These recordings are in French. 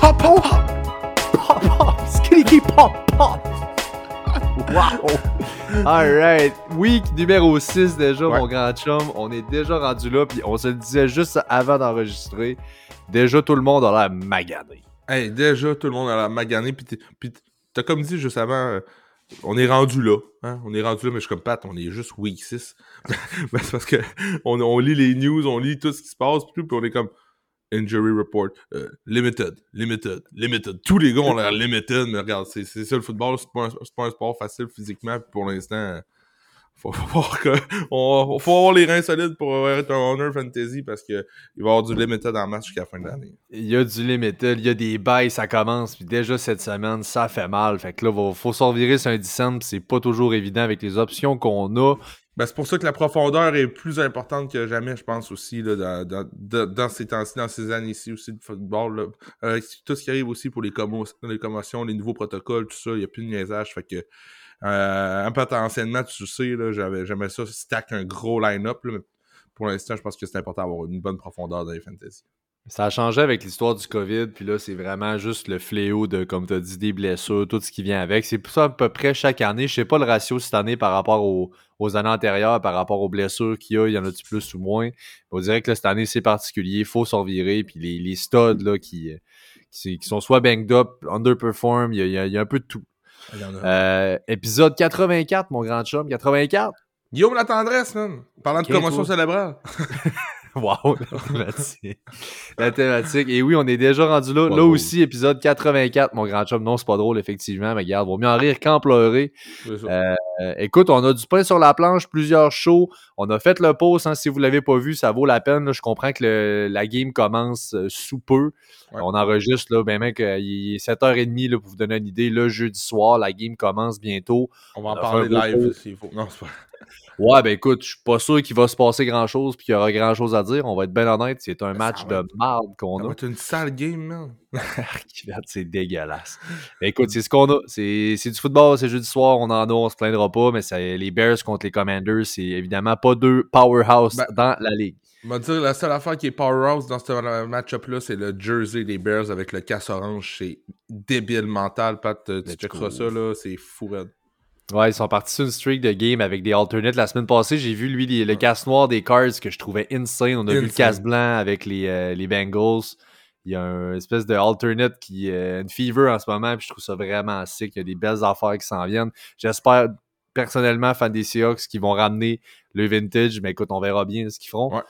Pop, pop, Pop, pop. Skitty pop, pop. Wow. Alright. Week numéro 6 déjà, Ouais. mon grand chum. On est déjà rendu là. Puis on se le disait juste avant d'enregistrer. Déjà, tout le monde a l'air magané. Hey, déjà, tout le monde a la magané. Puis t'as comme dit juste avant, euh, on est rendu là. Hein? On est rendu là, mais je suis comme Pat, on est juste week 6. Ben, c'est parce que on, on lit les news, on lit tout ce qui se passe, puis on est comme injury report, euh, limited, limited, limited. Tous les gars ont l'air limited, mais regarde, c'est ça le football, c'est pas, pas un sport facile physiquement, pour l'instant, faut, faut, voir que, faut avoir les reins solides pour être un honor fantasy parce que il va y avoir du limited en match jusqu'à la fin de l'année. Il y a du limited, il y a des bails, ça commence. Puis déjà cette semaine, ça fait mal. Fait que là, va- faut s'en virer sur un 10 cents. puis c'est pas toujours évident avec les options qu'on a. Ben, c'est pour ça que la profondeur est plus importante que jamais, je pense aussi, là, dans, dans, dans- ces temps-ci, dans ces années-ci aussi de football. Avec tout ce qui arrive aussi pour les, les commotions, les nouveaux protocoles, tout ça, il n'y a plus de niaisage. Fait que, euh, un peu anciennement, tu sais, j'aimais ça, stack un gros line-up, pour l'instant, je pense que c'est important d'avoir une bonne profondeur dans les fantasy. Ça a changé avec l'histoire du COVID, puis là, c'est vraiment juste le fléau de, comme tu as dit, des blessures, tout ce qui vient avec. C'est ça à peu près chaque année. Je sais pas le ratio cette année par rapport aux, aux années antérieures, par rapport aux blessures qu'il y a, il y en a-tu plus ou moins? On dirait que là, cette année, c'est particulier, il faut s'en virer, puis les, les studs là, qui, qui, qui sont soit banged up, underperform, il y a, il y a- il y a un peu de tout. Euh, épisode 84, mon grand chum, 84. Guillaume la tendresse, man! Parlant de commotion toi. cérébrale. Wow, la thématique. La thématique. Et oui, on est déjà rendu là. Là aussi, épisode 84, mon grand chum. Non, c'est pas drôle, effectivement, mais regarde, vaut mieux en rire qu'en pleurer. Euh, écoute, on a du pain sur la planche, plusieurs shows. On a fait le pause. hein, si vous l'avez pas vu, ça vaut la peine. là. Je comprends que le- la game commence euh, sous peu. Ouais. On enregistre, là, ben mec, euh, il est 7h30 là, pour vous donner une idée. Le jeudi soir, la game commence bientôt. On va en on parler live s'il faut. Non, c'est pas. Ouais, ben écoute, je suis pas sûr qu'il va se passer grand-chose puis qu'il y aura grand-chose à dire. On va être bien honnête, c'est un Ça match de marde qu'on a. être une sale game, man. C'est dégueulasse. Mais écoute, c'est ce qu'on a. C'est c'est du football, c'est jeudi soir, on en a, on se plaindra pas, mais c'est les Bears contre les Commanders, c'est évidemment pas deux powerhouse Ben, dans la ligue. On va dire, la seule affaire qui est powerhouse dans ce match-up-là, c'est le jersey des Bears avec le casse orange. C'est débile mental, Pat. Tu checkeras ça, là. C'est fou, raide. Ouais, ils sont partis sur une streak de game avec des alternates. La semaine passée, j'ai vu lui les- le casse noir des Cards que je trouvais insane. On a vu le casse blanc avec les, euh, les Bengals. Il y a un espèce de alternate qui euh, une fever en ce moment, puis je trouve ça vraiment sick. Il y a des belles affaires qui s'en viennent. J'espère personnellement, fan des Seahawks, qu'ils vont ramener le vintage, mais écoute, on verra bien ce qu'ils feront. Ouais.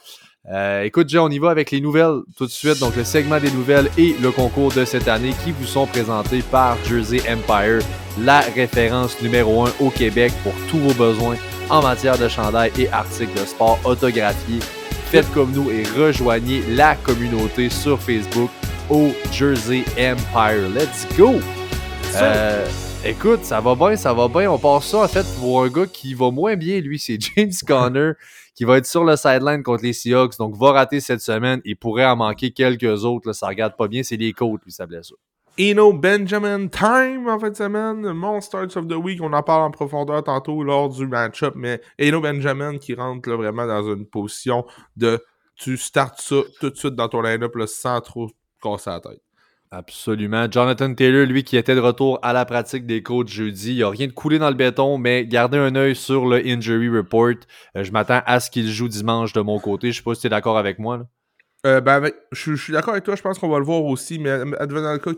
Euh, écoute, Jay, on y va avec les nouvelles tout de suite. Donc, le segment des nouvelles et le concours de cette année qui vous sont présentés par Jersey Empire, la référence numéro 1 au Québec pour tous vos besoins en matière de chandail et articles de sport autographiés. Faites comme nous et rejoignez la communauté sur Facebook au Jersey Empire. Let's go! Euh, écoute, ça va bien, ça va bien. On passe ça en fait pour un gars qui va moins bien, lui, c'est James Conner, qui va être sur le sideline contre les Seahawks, donc va rater cette semaine. Il pourrait en manquer quelques autres, là, ça regarde pas bien. C'est les côtes, lui, sa blessure. Eno Benjamin Time en fin de semaine. Mon Starts of the Week. On en parle en profondeur tantôt lors du match-up. Mais Eno Benjamin qui rentre là, vraiment dans une position de tu startes ça tout de suite dans ton line-up sans trop casser la tête. Absolument. Jonathan Taylor, lui, qui était de retour à la pratique des coachs jeudi. Il n'y a rien de coulé dans le béton, mais gardez un œil sur le injury report. Euh, je m'attends à ce qu'il joue dimanche de mon côté. Je sais pas si tu es d'accord avec moi. Euh, ben, je, suis- d'accord avec toi. Je pense qu'on va le voir aussi. Mais advenant le cas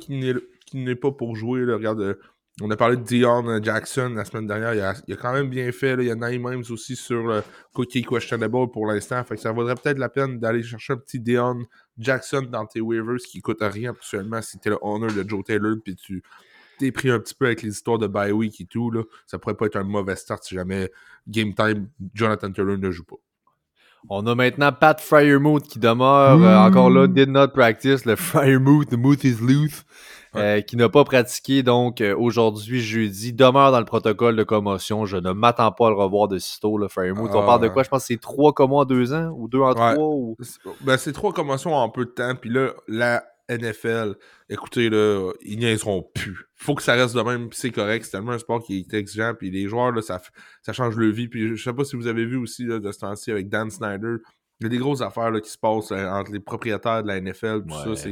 n'est, pas pour jouer, regarde, euh, On a parlé de Dion Jackson la semaine dernière. Il a, quand même bien fait. Il y a Naïm aussi sur Cookie Questionable pour l'instant. Ça vaudrait peut-être la peine d'aller chercher un petit Dion Jackson dans tes waivers qui coûte rien actuellement si t'es le owner de Joe Taylor puis tu t'es pris un petit peu avec les histoires de bye week et tout. Là. Ça pourrait pas être un mauvais start si jamais game time Jonathan Taylor ne joue pas. On a maintenant Pat Fryermuth qui demeure euh, encore là, did not practice. Le Fryermuth, the moot is loose. Euh, qui n'a pas pratiqué donc euh, aujourd'hui, jeudi, demeure dans le protocole de commotion. Je ne m'attends pas à le revoir de sitôt, le Fryermuth. on parle de quoi? Je pense que c'est trois commotions en deux ans ou deux en trois? Ou... Ben, c'est trois commotions en peu de temps. Puis là, la NFL, écoutez, là, ils niaiseront plus. Faut que ça reste de même, c'est correct. C'est tellement un sport qui est exigeant, puis les joueurs, là, ça, ça change le vie. Puis je sais pas si vous avez vu aussi là, de ce temps-ci avec Dan Snyder. Il y a des grosses affaires là, qui se passent euh, entre les propriétaires de la NFL, tout ça.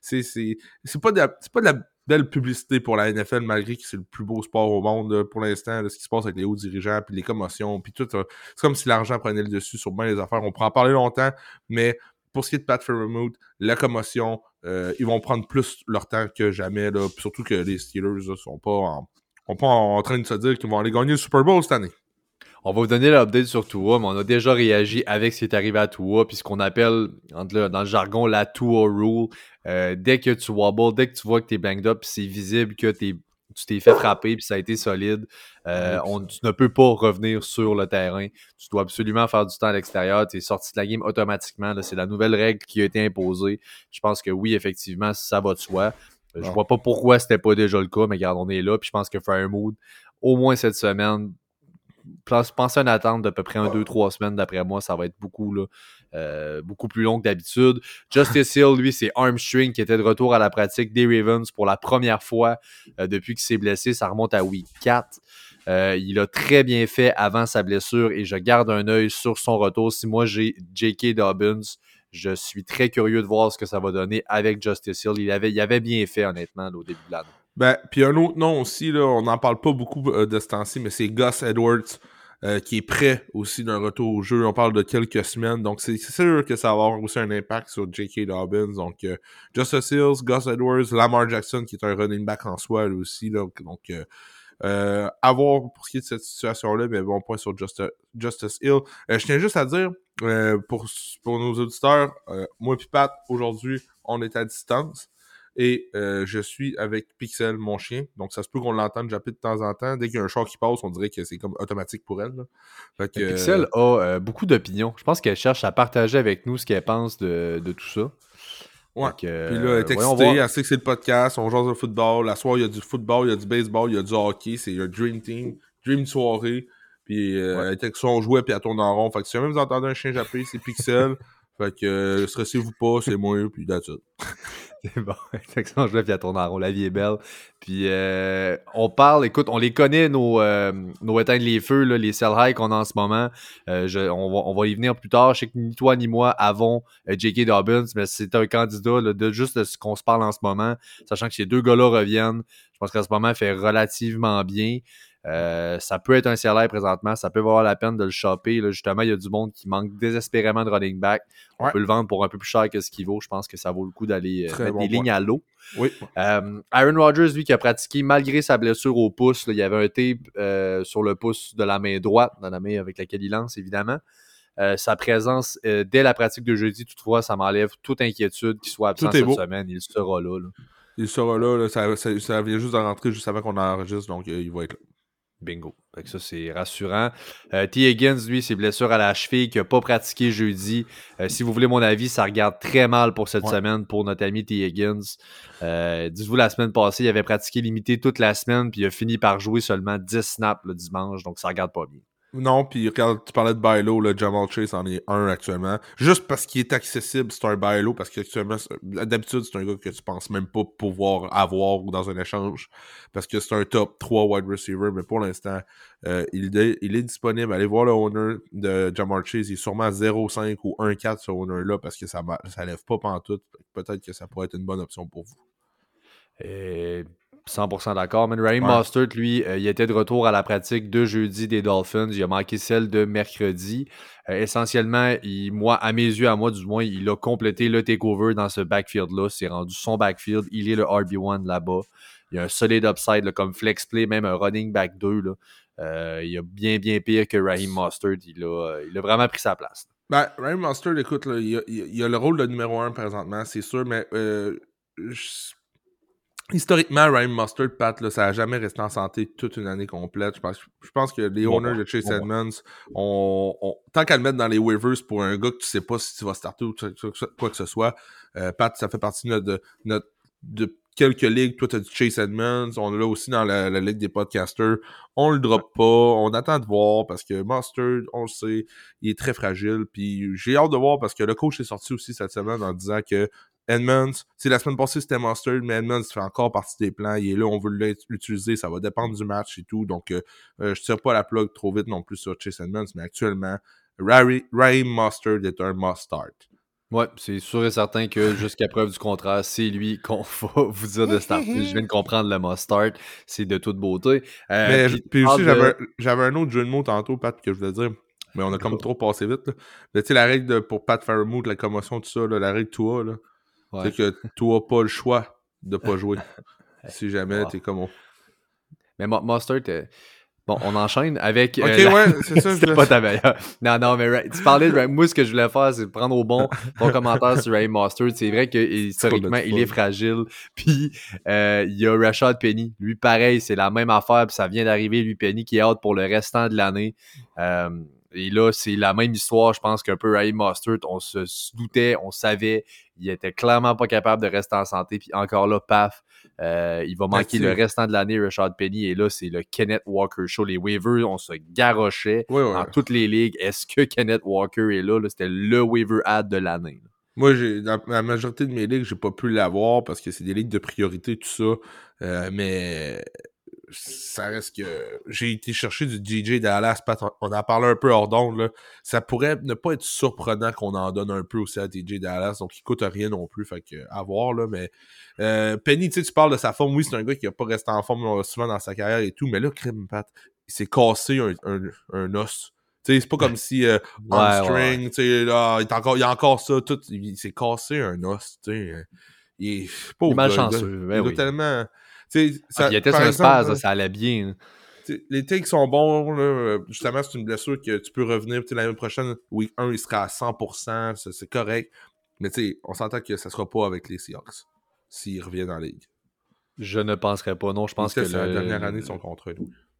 C'est pas, de, pas de la belle publicité pour la NFL, malgré que c'est le plus beau sport au monde pour l'instant, ce qui se passe avec les hauts dirigeants, puis les commotions, puis tout. C'est comme si l'argent prenait le dessus sur bien les affaires. On pourra en parler longtemps, mais pour ce qui est de Pat Fairmouth, la commotion, euh, ils vont prendre plus leur temps que jamais. Là, surtout que les Steelers ne sont pas en, pas en train de se dire qu'ils vont aller gagner le Super Bowl cette année. On va vous donner l'update sur Tua, mais on a déjà réagi avec ce qui est arrivé à Tua, puis ce qu'on appelle dans le jargon la Tua Rule. Euh, dès que tu wobbles, dès que tu vois que tu es banged up, c'est visible que tu t'es fait frapper puis ça a été solide. Euh, on, tu ne peux pas revenir sur le terrain. Tu dois absolument faire du temps à l'extérieur. Tu es sorti de la game automatiquement. C'est la nouvelle règle qui a été imposée. Je pense que oui, effectivement, ça va de soi. Je vois pas pourquoi c'était pas déjà le cas, mais regarde, on est là. Puis je pense que Firemood, au moins cette semaine, pensez à une attente d'à peu près un, deux, trois semaines d'après moi. Ça va être beaucoup, là, euh, beaucoup plus long que d'habitude. Justice Hill, lui, c'est Armstring qui était de retour à la pratique des Ravens pour la première fois euh, depuis qu'il s'est blessé. Ça remonte à week 4. Euh, il a très bien fait avant sa blessure et je garde un œil sur son retour. Si moi j'ai J.K. Dobbins, je suis très curieux de voir ce que ça va donner avec Justice Hill. Il avait, il avait bien fait, honnêtement, au début de l'année. Ben, puis un autre nom aussi, là, on n'en parle pas beaucoup de ce temps-ci, mais c'est Gus Edwards. Euh, qui est prêt aussi d'un retour au jeu. On parle de quelques semaines, donc c'est sûr que ça va avoir aussi un impact sur J.K. Dobbins. Donc, euh, Justice Hills, Gus Edwards, Lamar Jackson, qui est un running back en soi, aussi. donc, euh, euh, à voir pour ce qui est de cette situation-là, mais bon point sur Justice Hill. je tiens juste à dire, pour, pour nos auditeurs, moi et Pat, aujourd'hui, on est à distance. Et euh, je suis avec Pixel, mon chien. Donc, ça se peut qu'on l'entende japper de temps en temps. Dès qu'il y a un chat qui passe, on dirait que c'est comme automatique pour elle. Pixel a euh, beaucoup d'opinions. Je pense qu'elle cherche à partager avec nous ce qu'elle pense de, tout ça. Ouais. Puis là, elle est excitée. Elle sait que c'est le podcast. On joue au football. La soirée, il y a du football, il y a du baseball, il y a du hockey. C'est un dream team. Dream soirée. Puis euh, elle était avec son jouet, puis elle tourne en rond. Fait que si jamais vous entendez un chien japper, c'est Pixel. fait que stressez-vous pas, c'est moi, puis that's. C'est bon. Effectivement, je puis à tourner en rond. La vie est belle. Puis euh, on parle, écoute, on les connaît, nos, euh, nos éteindre les feux, là, les sell high qu'on a en ce moment. Euh, on, va, on va y venir plus tard. Je sais que ni toi ni moi avons J.K. Dobbins, mais c'est un candidat de juste de ce qu'on se parle en ce moment, sachant que ces deux gars-là reviennent. Je pense qu'en ce moment, il fait relativement bien. Euh, ça peut être un salaire présentement, ça peut valoir la peine de le choper. justement, il y a du monde qui manque désespérément de running back. On peut le vendre pour un peu plus cher que ce qu'il vaut. Je pense que ça vaut le coup d'aller euh, mettre des lignes à l'eau. Oui. Euh, Aaron Rodgers, lui, qui a pratiqué malgré sa blessure au pouce, il y avait un tape sur le pouce de la main droite, dans la main avec laquelle il lance, évidemment. sa présence dès la pratique de jeudi, toutefois, ça m'enlève toute inquiétude qu'il soit absent cette semaine. Il sera là. Il sera là. ça, ça, vient juste de rentrer juste avant qu'on enregistre, donc il va être là. Bingo. ça, c'est rassurant. Euh, T. Higgins, lui, ses blessures à la cheville, qui n'a pas pratiqué jeudi. Euh, si vous voulez mon avis, ça regarde très mal pour cette semaine pour notre ami T. Higgins. Euh, Dites-vous, la semaine passée, il avait pratiqué limité toute la semaine, puis il a fini par jouer seulement 10 snaps le dimanche, donc ça regarde pas bien. Non, puis regarde, tu parlais de Bailo, le Jamal Chase en est un actuellement. Juste parce qu'il est accessible, c'est un Bailo, parce qu'actuellement, d'habitude, c'est un gars que tu penses même pas pouvoir avoir dans un échange, parce que c'est un top 3 wide receiver, mais pour l'instant, euh, il, est, il est disponible. Allez voir le owner de Jamal Chase, il est sûrement 0.5 ou 1.4 ce owner-là, parce que ça, ça lève pas pantoute. Peut-être que ça pourrait être une bonne option pour vous. Et 100% d'accord. Mais Raheem Mostert, lui, euh, il était de retour à la pratique de jeudi des Dolphins. Il a manqué celle de mercredi. Euh, essentiellement, il, moi, à mes yeux, à moi du moins, il a complété le takeover dans ce backfield-là. C'est rendu son backfield. Il est le RB1 là-bas. il y a un solide upside là, comme flex play, même un running back 2. Là. Euh, il a bien, bien pire que Raheem Mustard. Il a, il a vraiment pris sa place. Ben, Raheem Mustard, écoute, là, il, a, il, a, le rôle de numéro 1 présentement, c'est sûr, mais je, historiquement, Ryan Mustard, Pat, là, ça n'a jamais resté en santé toute une année complète. Je pense, je pense que les owners de Chase Edmonds, tant qu'à le mettre dans les waivers pour un gars que tu sais pas si tu vas starter ou quoi que ce soit, euh, Pat, ça fait partie de notre, notre de quelques ligues. Toi, tu as du Chase Edmonds. On l'a aussi dans la, ligue des podcasters. On le drop pas. On attend de voir parce que Mustard, on le sait, il est très fragile. Puis j'ai hâte de voir parce que le coach est sorti aussi cette semaine en disant que Edmonds, la semaine passée, c'était Monster, mais Edmonds fait encore partie des plans. Il est là, on veut l'utiliser, ça va dépendre du match et tout. Donc, euh, euh, je ne tire pas la plug trop vite non plus sur Chase Edmonds, mais actuellement, Raheem Mustard est un must-start. Oui, c'est sûr et certain que jusqu'à preuve du contraire, c'est lui qu'on va vous dire de starter. Je viens de comprendre le must start, c'est de toute beauté. Euh, mais puis, aussi, j'avais un autre jeu de mots tantôt, Pat, que je voulais dire, mais on a comme trop passé vite. Mais tu sais, la règle pour Pat Fairmouth, la commotion, tout ça, la règle 2A, c'est que tu n'as pas le choix de ne pas jouer. si jamais tu es comme on. Mais Monster, t'es. Bon, on enchaîne avec. Euh, ok, ouais, c'est ça. Pas ta meilleure. Non, non, mais tu parlais de Ray. Moi, ce que je voulais faire, c'est prendre au bon ton commentaire sur Ray Master. C'est vrai que historiquement, il est fragile. Puis, euh, il y a Rashad Penny. Lui, pareil, c'est la même affaire. Puis, ça vient d'arriver, lui, Penny, qui est out pour le restant de l'année. Euh, et là, c'est la même histoire, je pense qu'un peu Ray Mustard, on se doutait, on savait, il était clairement pas capable de rester en santé. Puis encore là, paf, euh, il va manquer le restant de l'année, Richard Penny. Et là, c'est le Kenneth Walker Show. Les waivers, on se garochait dans toutes les ligues. Est-ce que Kenneth Walker est là? C'était le waiver ad de l'année. Moi, dans la majorité de mes ligues, j'ai pas pu l'avoir parce que c'est des ligues de priorité, tout ça. Euh, mais ça reste que j'ai été chercher du DJ Dallas, on en parlé un peu hors d'onde, ça pourrait ne pas être surprenant qu'on en donne un peu aussi à DJ Dallas, donc il coûte rien non plus, fait que à voir, là, mais euh, Penny, tu sais, tu parles de sa forme, oui, c'est un gars qui a pas resté en forme souvent dans sa carrière et tout, mais là, crime Pat, il s'est cassé un, un, os. Tu sais, c'est pas comme si euh, string, tu sais, là, il, encore, il y a encore ça, tout, il, s'est cassé un os, tu sais. Euh, il est pas il est malchanceux, il, il tellement ça, il était sur un spaz, ça allait bien. Les takes sont bons. Là. Justement, c'est une blessure que tu peux revenir. L'année prochaine, week 1, il sera à 100%. C'est correct. Mais on s'entend que ça ne sera pas avec les Seahawks s'il revient dans la ligue. Je ne penserais pas. Non, je pense que. C'est la dernière année de son contrat.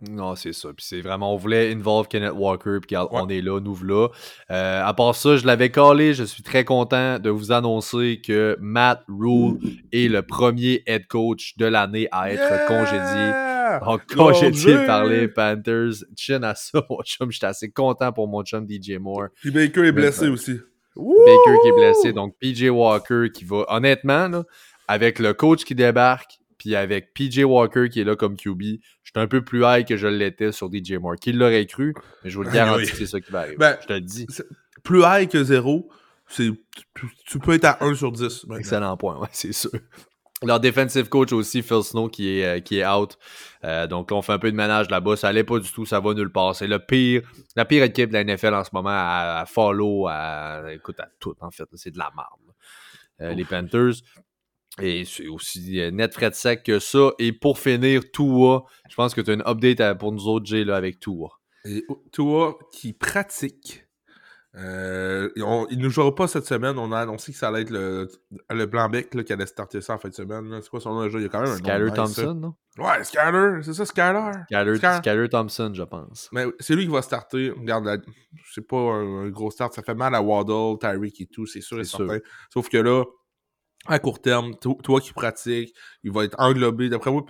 Non, c'est ça. Puis c'est vraiment, on voulait involve Kenneth Walker, puis on est là, nous voilà. Euh, à part ça, je l'avais collé. Je suis très content de vous annoncer que Matt Rule est le premier head coach de l'année à être congédié. Donc, congédié par les Panthers. Chin à ça, mon chum. J'étais assez content pour mon chum DJ Moore. Puis Baker est blessé aussi. Baker qui est blessé. Donc, PJ Walker qui va, honnêtement, là, avec le coach qui débarque, puis avec PJ Walker qui est là comme QB, je suis un peu plus high que je l'étais sur DJ Moore. Qui l'aurait cru, mais je vous le garantis que c'est ça qui va arriver. Ben, je te le dis. Plus high que zéro, tu, tu, peux être à 1 sur 10. Excellent point, ouais, c'est sûr. Leur defensive coach aussi, Phil Snow, qui est, euh, qui est out. Euh, donc, on fait un peu de ménage là-bas. Ça allait pas du tout, ça va nulle part. C'est le pire, la pire équipe de la NFL en ce moment à, follow, à, écoute, à tout, en fait. C'est de la merde. Euh, les Panthers. Et c'est aussi euh, net frais de sec que ça. Et pour finir, Tua, je pense que tu as une update pour nous autres, Jay, là, avec Tua. Et Tua qui pratique. Euh, il ne jouera pas cette semaine. On a annoncé que ça allait être le, le Blanc-Bec qui allait starter ça en fin de semaine. C'est quoi son nom déjà? Il y a quand même un Skyler Thompson, non? Ouais, Skyler, c'est ça, Skyler? Skyler, Thompson, je pense. Mais c'est lui qui va starter. Regarde, c'est pas un, gros start. Ça fait mal à Waddle, Tyreek et tout, c'est sûr et certain. Sauf que là, à court terme, toi qui pratiques, il va être englobé. D'après moi,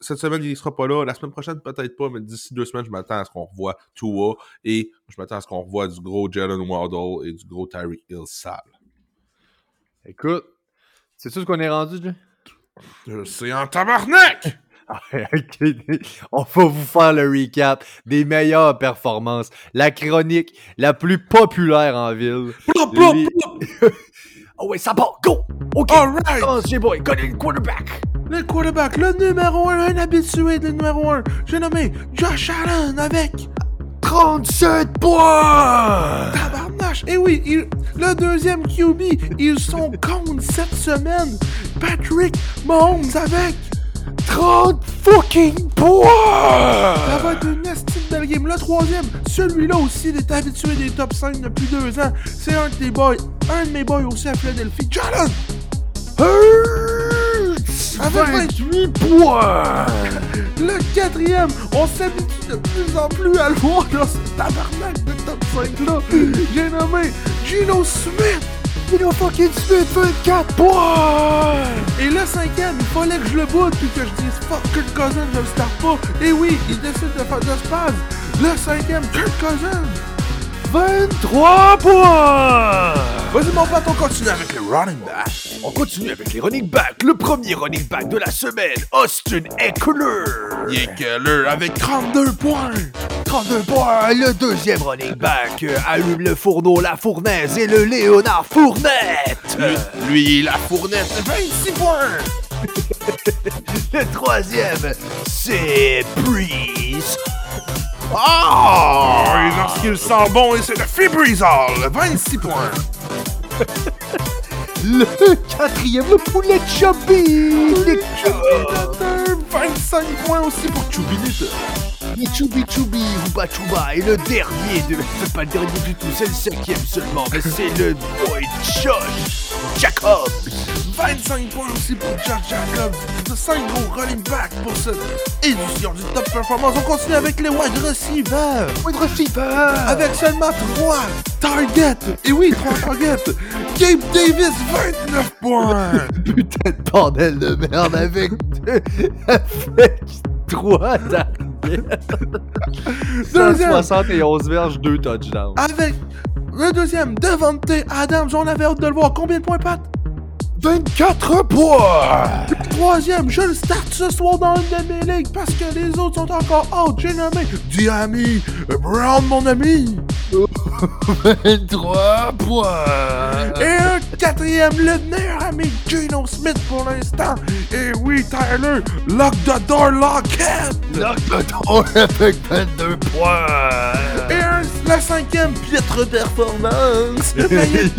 cette semaine, il ne sera pas là. La semaine prochaine, peut-être pas, mais d'ici deux semaines, je m'attends à ce qu'on revoie Tua et je m'attends à ce qu'on revoie du gros Jalen Waddle et du gros Tyreek Hill sale. Écoute, c'est tout ce qu'on est rendu, Jay? C'est en tabarnak! On va vous faire le recap des meilleures performances. La chronique la plus populaire en ville. Oh ouais, ça part, go! OK! Alright! Commence, J-Boy, connais le quarterback! Le quarterback, le numéro 1, un habitué de numéro 1. J'ai nommé Josh Allen avec 37 points! Tabarnache! Et eh oui, le deuxième QB, ils sont contre cette semaine. Patrick Mahomes avec 30 fucking points! Ça va être une estime belle game. Le troisième, celui-là aussi, il est habitué des top 5 depuis deux ans. C'est un de tes boys, un de mes boys aussi à Philadelphie, Jalen! Hurts! Avec 28 points! Le quatrième, on s'habitue de plus en plus à le voir dans ce tabarnak de top 5-là. J'ai nommé Gino Smith. Fucking Smith, 24 points! Et le cinquième, il fallait que je le boute puis que je dise fuck Kurt Cousins, je le starte pas. Et oui, il décide de faire de spaz. Le cinquième, Kurt Cousins. 23 points! Vas-y mon pote, on continue avec les running backs. On continue avec les running backs. Le premier running back de la semaine, Austin Eckler. Eckler avec 32 points. 32 points. Le deuxième running back, euh, allume le fourneau, la fournaise et le Léonard Fournette. Lui, lui, la fournette, 26 points. Le troisième, c'est Breeze. Oh! Et lorsqu'il sent bon, c'est le Fibrizol, 26 points. Le quatrième, le poulet Chubby. Les 25 points aussi pour Chubinite. Les Chubby Chubby, Ruba Chuba. Et le dernier, de... c'est pas le dernier du tout, c'est le cinquième seulement, mais c'est le boy Josh Jacobs. 25 points aussi pour Josh Jacobs. De 5 gros running back pour cette édition du Top Performance. On continue avec les wide receivers. Wide receiver. Avec seulement 3 targets. Et oui, 3 targets. Gabe Davis, 29 points. Putain de bordel de merde avec deux, avec trois targets. Deuxième. 171 verges, 2 touchdowns. Avec le deuxième, Devante Adams. On avait hâte de le voir. Combien de points, Pat? 24 points! Troisième, je le starte ce soir dans une de mes ligues parce que les autres sont encore out. J'ai nommé Diami Brown, mon ami. 23 points! Et un quatrième, le meilleur ami Geno Smith pour l'instant. Et oui, Tyler, lock the door, Lockhead. Lock the door avec 22 points! Et un, la cinquième, piètre performance. mais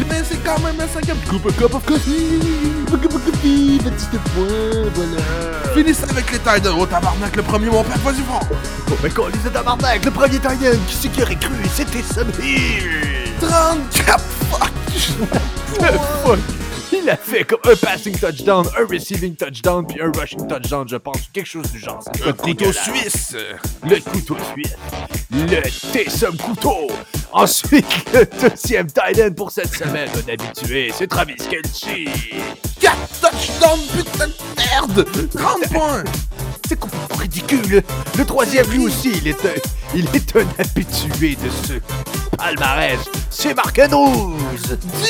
mais c'est quand même la cinquième. Coupe cup of coffee. Cup of coffee, 22 points, voilà! Finissez avec les Titans. Oh tabarnak, le premier, mon père, vas-y fort. Oh, mais qu'on lisait tabarnak, le premier Titan, qui c'est qui aurait cru? C'était Samir! 34 fuck. Fuck! Il a fait comme un passing touchdown, un receiving touchdown, puis un rushing touchdown, je pense. Quelque chose du genre. Pas couteau suisse. Le couteau suisse. Le Tessum couteau. Ensuite, le deuxième Titan pour cette semaine, un habitué, c'est Travis Kelce. 4 touchdowns, putain de merde. 30 points. C'est complètement ridicule. Le troisième, lui aussi, il est un, il est un habitué de ce palmarès. C'est Andrews.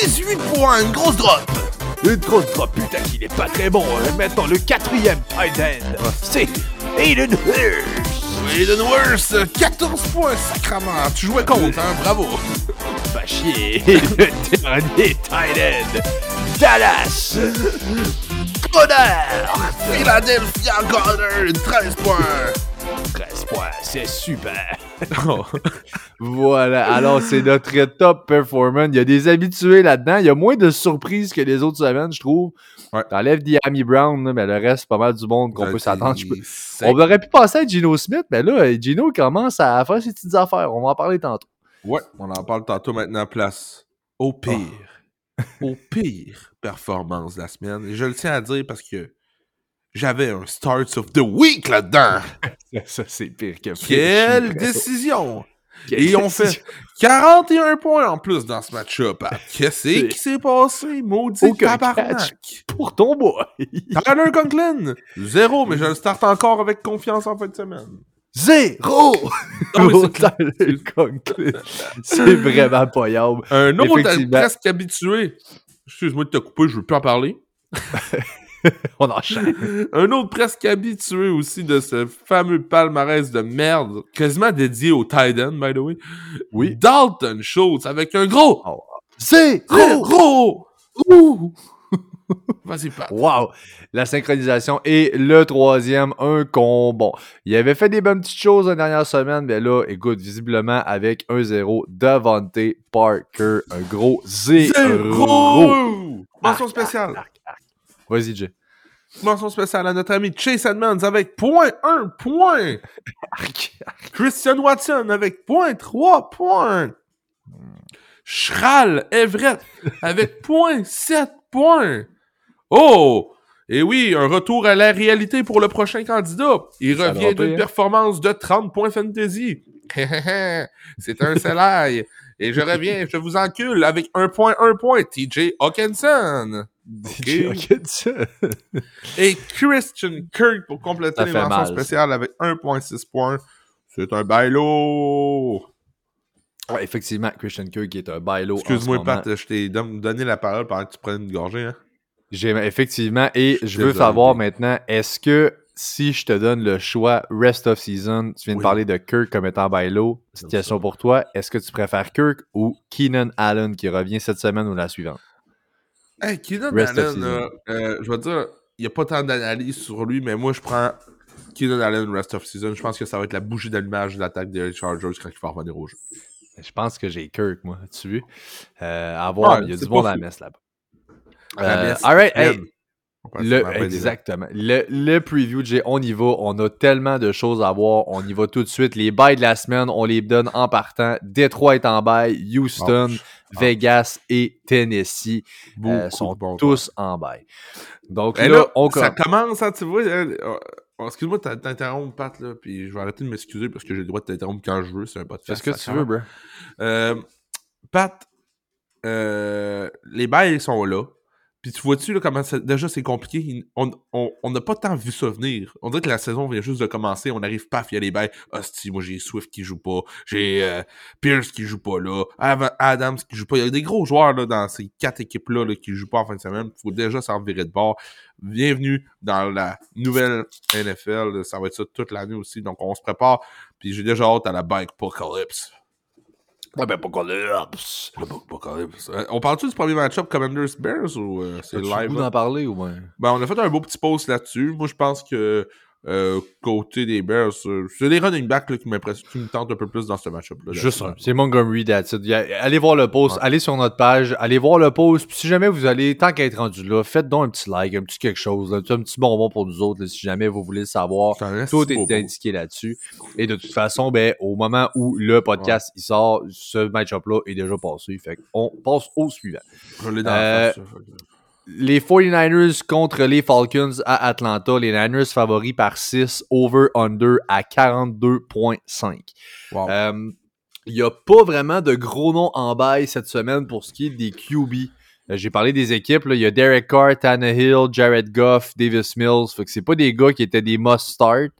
18 points, une grosse drop. Une grosse drop, putain qu'il est pas très bon. hein. Maintenant, le quatrième tight end, c'est Aiden Hurst. Aiden Worst, 14 points, sacrament. Tu jouais contre, hein, bravo. Pas chier. Le dernier tight end, Dallas Goddard. Philadelphia Goddard, 13 points. 13 points, c'est super. voilà, alors c'est notre top performance. Il y a des habitués là-dedans. Il y a moins de surprises que les autres semaines, je trouve. Ouais. T'enlèves Diami Brown, là, mais le reste, c'est pas mal du monde qu'on peut s'attendre. Peux- On aurait pu passer à Gino Smith, mais là, Gino commence à faire ses petites affaires. On va en parler tantôt. Ouais, on en parle tantôt maintenant. Place au pire. Au pire performance de la semaine. Et je le tiens à dire parce que j'avais un Starts of the Week là-dedans. Ça, c'est pire que Quelle décision! Et ont fait 41 points en plus dans ce match-up. Ah, Qu'est-ce qui s'est passé? Maudit Aucun tabarnak! Pour ton boy. Tyler Conklin! Zéro, mais je le starte encore avec confiance en fin de semaine. Zéro! C'est vraiment payable. Un autre presque habitué. Excuse-moi de te couper, je veux plus en parler. On enchaîne. Un autre presque habitué aussi de ce fameux palmarès de merde, quasiment dédié au Titan, by the way. Oui. Dalton Schultz avec un gros Zéro! gros. Ouh. Vas-y, Pat. Wow! La synchronisation. Et le troisième, un con. Bon, il avait fait des bonnes petites choses la dernière semaine, mais là, écoute, visiblement, avec 1-0, Davante Parker, un gros zéro. Zéro. Mention spéciale. Vas-y, Jay. Mention spéciale à notre ami Chase Edmonds avec point 1 point. Christian Watson avec point 3 points. Schral Everett avec point 7 points. Oh! Et oui, un retour à la réalité pour le prochain candidat. Il Ça revient d'une hein? performance de 30 points fantasy. C'est un salaire. Et je reviens, je vous encule avec un point, un point, TJ Hawkinson. DJ Hawkinson. Et Christian Kirk pour compléter les mentions spéciales avec 1.6 points. C'est un bailo. Ouais, effectivement, Christian Kirk est un bailo. Excuse-moi. Pat, je t'ai don- donné la parole pendant que tu prenais une gorgée. Hein? Effectivement, et je veux savoir maintenant, est-ce que si je te donne le choix rest of season, tu viens de parler de Kirk comme étant bailo, J'aime question pour toi, est-ce que tu préfères Kirk ou Keenan Allen qui revient cette semaine ou la suivante? Hey, Keenan Rest Allen, là, euh, je vais te dire, il n'y a pas tant d'analyse sur lui, mais moi, je prends Keenan Allen rest of season. Je pense que ça va être la bougie d'allumage de l'attaque des Chargers quand il va revenir au jeu. Je pense que j'ai Kirk, moi, tu vu? Euh, à voir, Ouais, il y a c'est du bon à la messe là-bas. Euh, messe, alright, hey, Le, exactement. Le, le preview, Jay, on y va. On a tellement de choses à voir. On y va tout de suite. Les bails de la semaine, on les donne en partant. Détroit est en bail. Houston, Oh, Vegas et Tennessee euh, sont tous en bail. Donc Et là, là, on ça commence. hein, tu vois. euh, euh, Excuse-moi de t'interrompre, Pat, là, puis je vais arrêter de m'excuser parce que j'ai le droit de t'interrompre quand je veux. C'est un podcast. Fais ce que tu veux, bro. Euh, Pat, les bails sont là. Puis tu vois-tu là, comment déjà c'est compliqué? On on- on n'a pas tant vu ça venir. On dirait que la saison vient juste de commencer. On arrive paf, il y a les bails. Hostie, moi j'ai Swift qui joue pas. J'ai euh, Pierce qui joue pas là. Adams qui joue pas. Il y a des gros joueurs là, dans ces quatre équipes-là là, qui jouent pas en fin de semaine. Il faut déjà s'en virer de bord. Bienvenue dans la nouvelle NFL. Ça va être ça toute l'année aussi. Donc on se prépare. Puis j'ai déjà hâte à la bike apocalypse. Ouais, ben, pourquoi là? Psst. Apocalypse. Euh, on parle-tu du premier match-up Commanders Bears ou euh, c'est live? là? d'en parler ou ben? Ben, on a fait un beau petit post là-dessus. Moi, je pense que euh, côté des Bears, euh, c'est les running backs là, qui qui me tentent un peu plus dans ce match-up-là. Juste là. un. C'est Montgomery, that's it. Allez voir le post, Ouais. allez sur notre page, allez voir le post. Puis si jamais vous allez, tant qu'à être rendu là, faites donc un petit like, un petit quelque chose, là, un petit bonbon pour nous autres, là, si jamais vous voulez le savoir. Tout est indiqué là-dessus. Et de toute façon, ben, au moment où le podcast il sort, ce match-up-là est déjà passé. Fait on passe au suivant. Je l'ai dans Euh, la face, Les 49ers contre les Falcons à Atlanta. Les Niners favoris par 6, over-under à 42,5. Wow. Euh, Il n'y a pas vraiment de gros noms en bail cette semaine pour ce qui est des QB. Euh, J'ai parlé des équipes. Il y a Derek Carr, Tannehill, Jared Goff, Davis Mills. Fait que c'est pas des gars qui étaient des must-start.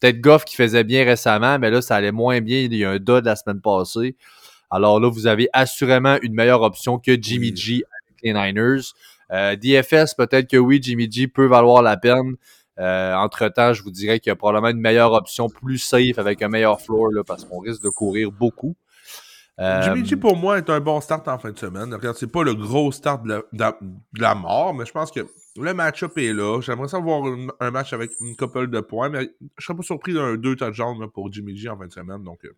Peut-être Goff qui faisait bien récemment, mais là, ça allait moins bien. Il y a un dud la semaine passée. Alors là, vous avez assurément une meilleure option que Jimmy. G avec les Niners. Euh, DFS, peut-être que oui, Jimmy G peut valoir la peine. Euh, entre-temps, je vous dirais qu'il y a probablement une meilleure option, plus safe, avec un meilleur floor, là, parce qu'on risque de courir beaucoup. Euh, Jimmy G, pour moi, est un bon start en fin de semaine. Regarde, c'est pas le gros start de la, de mort, mais je pense que le match-up est là. J'aimerais savoir un match avec une couple de points, mais je serais pas surpris d'un 2 touchdowns là, pour Jimmy G en fin de semaine. Donc, euh,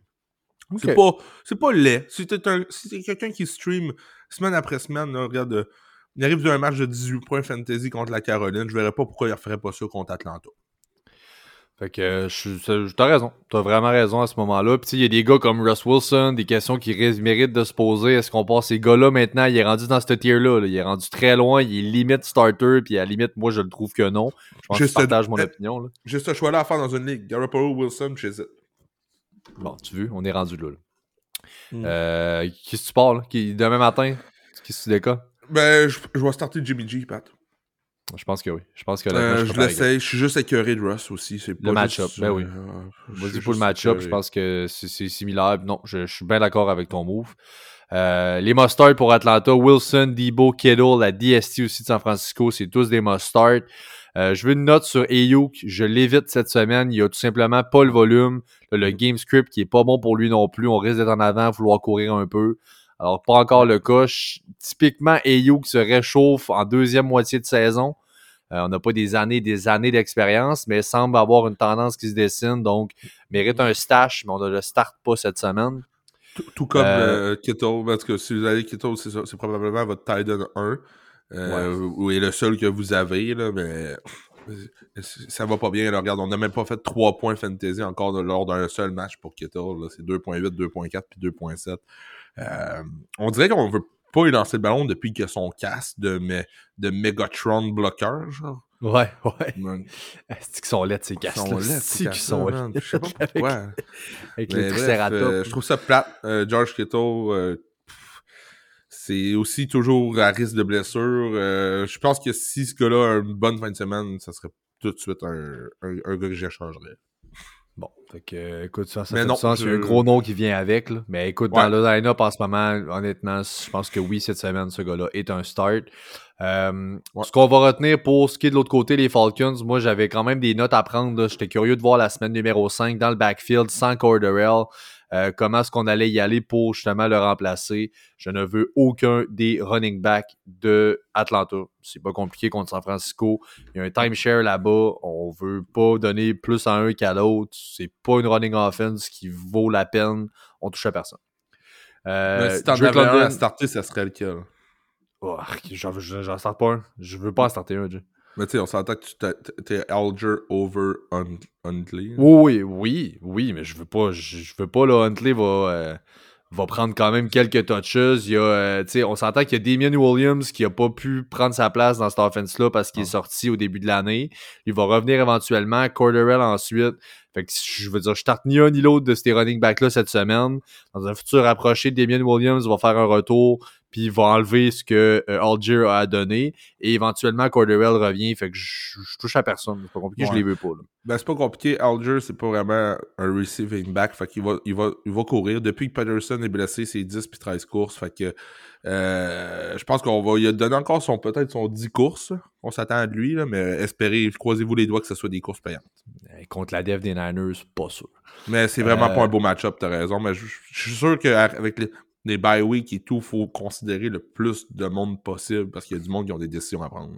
c'est pas, c'est pas laid. Si t'es si quelqu'un qui stream semaine après semaine, là, regarde, il arrive d'un match de 18 points fantasy contre la Caroline, je verrais pas pourquoi il referait pas ça contre Atlanta. Fait que euh, je t'as raison. T'as vraiment raison à ce moment-là. Puis il y a des gars comme Russ Wilson, des questions qui méritent de se poser. Est-ce qu'on passe ces gars-là maintenant? Il est rendu dans ce tier-là. là. Il est rendu très loin. Il est limite starter. Puis à la limite, moi, je le trouve que non. Je pense que tu Juste- partages mon euh, opinion. Là. J'ai ce choix-là à faire dans une ligue. Garoppolo, Wilson, chez it. Bon, tu veux, on est rendu là. là. Mm. Euh, qui tu parles? Qui, demain matin? Qu'est-ce que tu décas? Ben, je, je vais starter Jimmy G, Pat. Je pense que oui. Je pense que Euh, là, je l'essaye. Je suis juste écœuré de Russ aussi. C'est pas Le match-up, juste, ben oui. euh, Vas-y pour le match-up, je pense que c'est similaire. Non, je, je suis bien d'accord avec ton move. Euh, les must-start pour Atlanta, Wilson, Debo, Kittle, la DST aussi de San Francisco, c'est tous des must-start. Euh, je veux une note sur Ayuk, je l'évite cette semaine, il a tout simplement pas le volume. Le game script qui est pas bon pour lui non plus, on risque d'être en avant, vouloir courir un peu. Alors, pas encore le cas. Je- typiquement, Ayuk se réchauffe en deuxième moitié de saison. Euh, on n'a pas des années, des années d'expérience, mais semble avoir une tendance qui se dessine. Donc, mérite un stash, mais on ne le start pas cette semaine. Tout, tout comme Euh, euh, Kittle, parce que si vous avez Kittle, c'est probablement votre Titan 1. Euh, ou est le seul que vous avez, là, mais ça va pas bien. regarde, on n'a même pas fait 3 points fantasy encore lors d'un seul match pour Kittle. C'est 2.8, 2.4 puis 2.7. Euh, on dirait qu'on veut pas y lancer le ballon depuis que son casque de, de Megatron bloqueur, genre. Ouais, ouais. C'est qu'ils sont laids, ces casques C'est qu'ils sont laids? Je sais pas pourquoi. Avec, les euh, je trouve ça plate. Euh, George Kittle, c'est aussi toujours à risque de blessure. je pense que si ce gars-là a une bonne fin de semaine, ça serait tout de suite un, un, un gars que j'échangerais. Bon, fait que, écoute, ça, ça fait non, sens. Il y a un gros nom qui vient avec. Là. Mais écoute, dans le line-up en ce moment, honnêtement, je pense que oui, cette semaine, ce gars-là est un start. Euh, ce qu'on va retenir pour ce qui est de l'autre côté, les Falcons, moi, j'avais quand même des notes à prendre. J'étais curieux de voir la semaine numéro 5 dans le backfield sans Corderell. Euh, comment est-ce qu'on allait y aller pour justement le remplacer? Je ne veux aucun des running backs de Atlanta. C'est pas compliqué contre San Francisco. Il y a un timeshare là-bas. On veut pas donner plus à un qu'à l'autre. C'est pas une running offense qui vaut la peine. On touche à personne. Euh, si t'en avais un à starter, ça serait lequel? Oh, J'en starte pas un. Je veux pas en starter un, mais tu sais, on s'entend que tu es Alger over Huntley. Oui, oui, oui, mais je veux pas, je, veux pas, là, Huntley va, euh, va prendre quand même quelques touches. Il y a, euh, on s'entend qu'il y a Damien Williams qui a pas pu prendre sa place dans cette offense-là parce qu'il est ah. sorti au début de l'année. Il va revenir éventuellement. Corderell ensuite. Fait que je veux dire, je tarte ni un ni l'autre de ces running backs-là cette semaine. Dans un futur approché, Damien Williams va faire un retour puis il va enlever ce que euh, Algier a donné, et éventuellement Corderell revient, fait que je, touche à personne, c'est pas compliqué, je les veux pas. Ben c'est pas compliqué, Algier c'est pas vraiment un receiving back, fait qu'il va, il va, il va courir. Depuis que Patterson est blessé, c'est 10 puis 13 courses, fait que euh, je pense qu'on va lui donner encore son peut-être son 10 courses, on s'attend à lui, là, mais espérez, croisez-vous les doigts que ce soit des courses payantes. Eh, contre la dev des Niners, pas sûr. Mais c'est vraiment pas un euh, beau match-up, t'as raison, mais je, je suis sûr qu'avec les des bye week et tout, faut considérer le plus de monde possible parce qu'il y a du monde qui ont des décisions à prendre.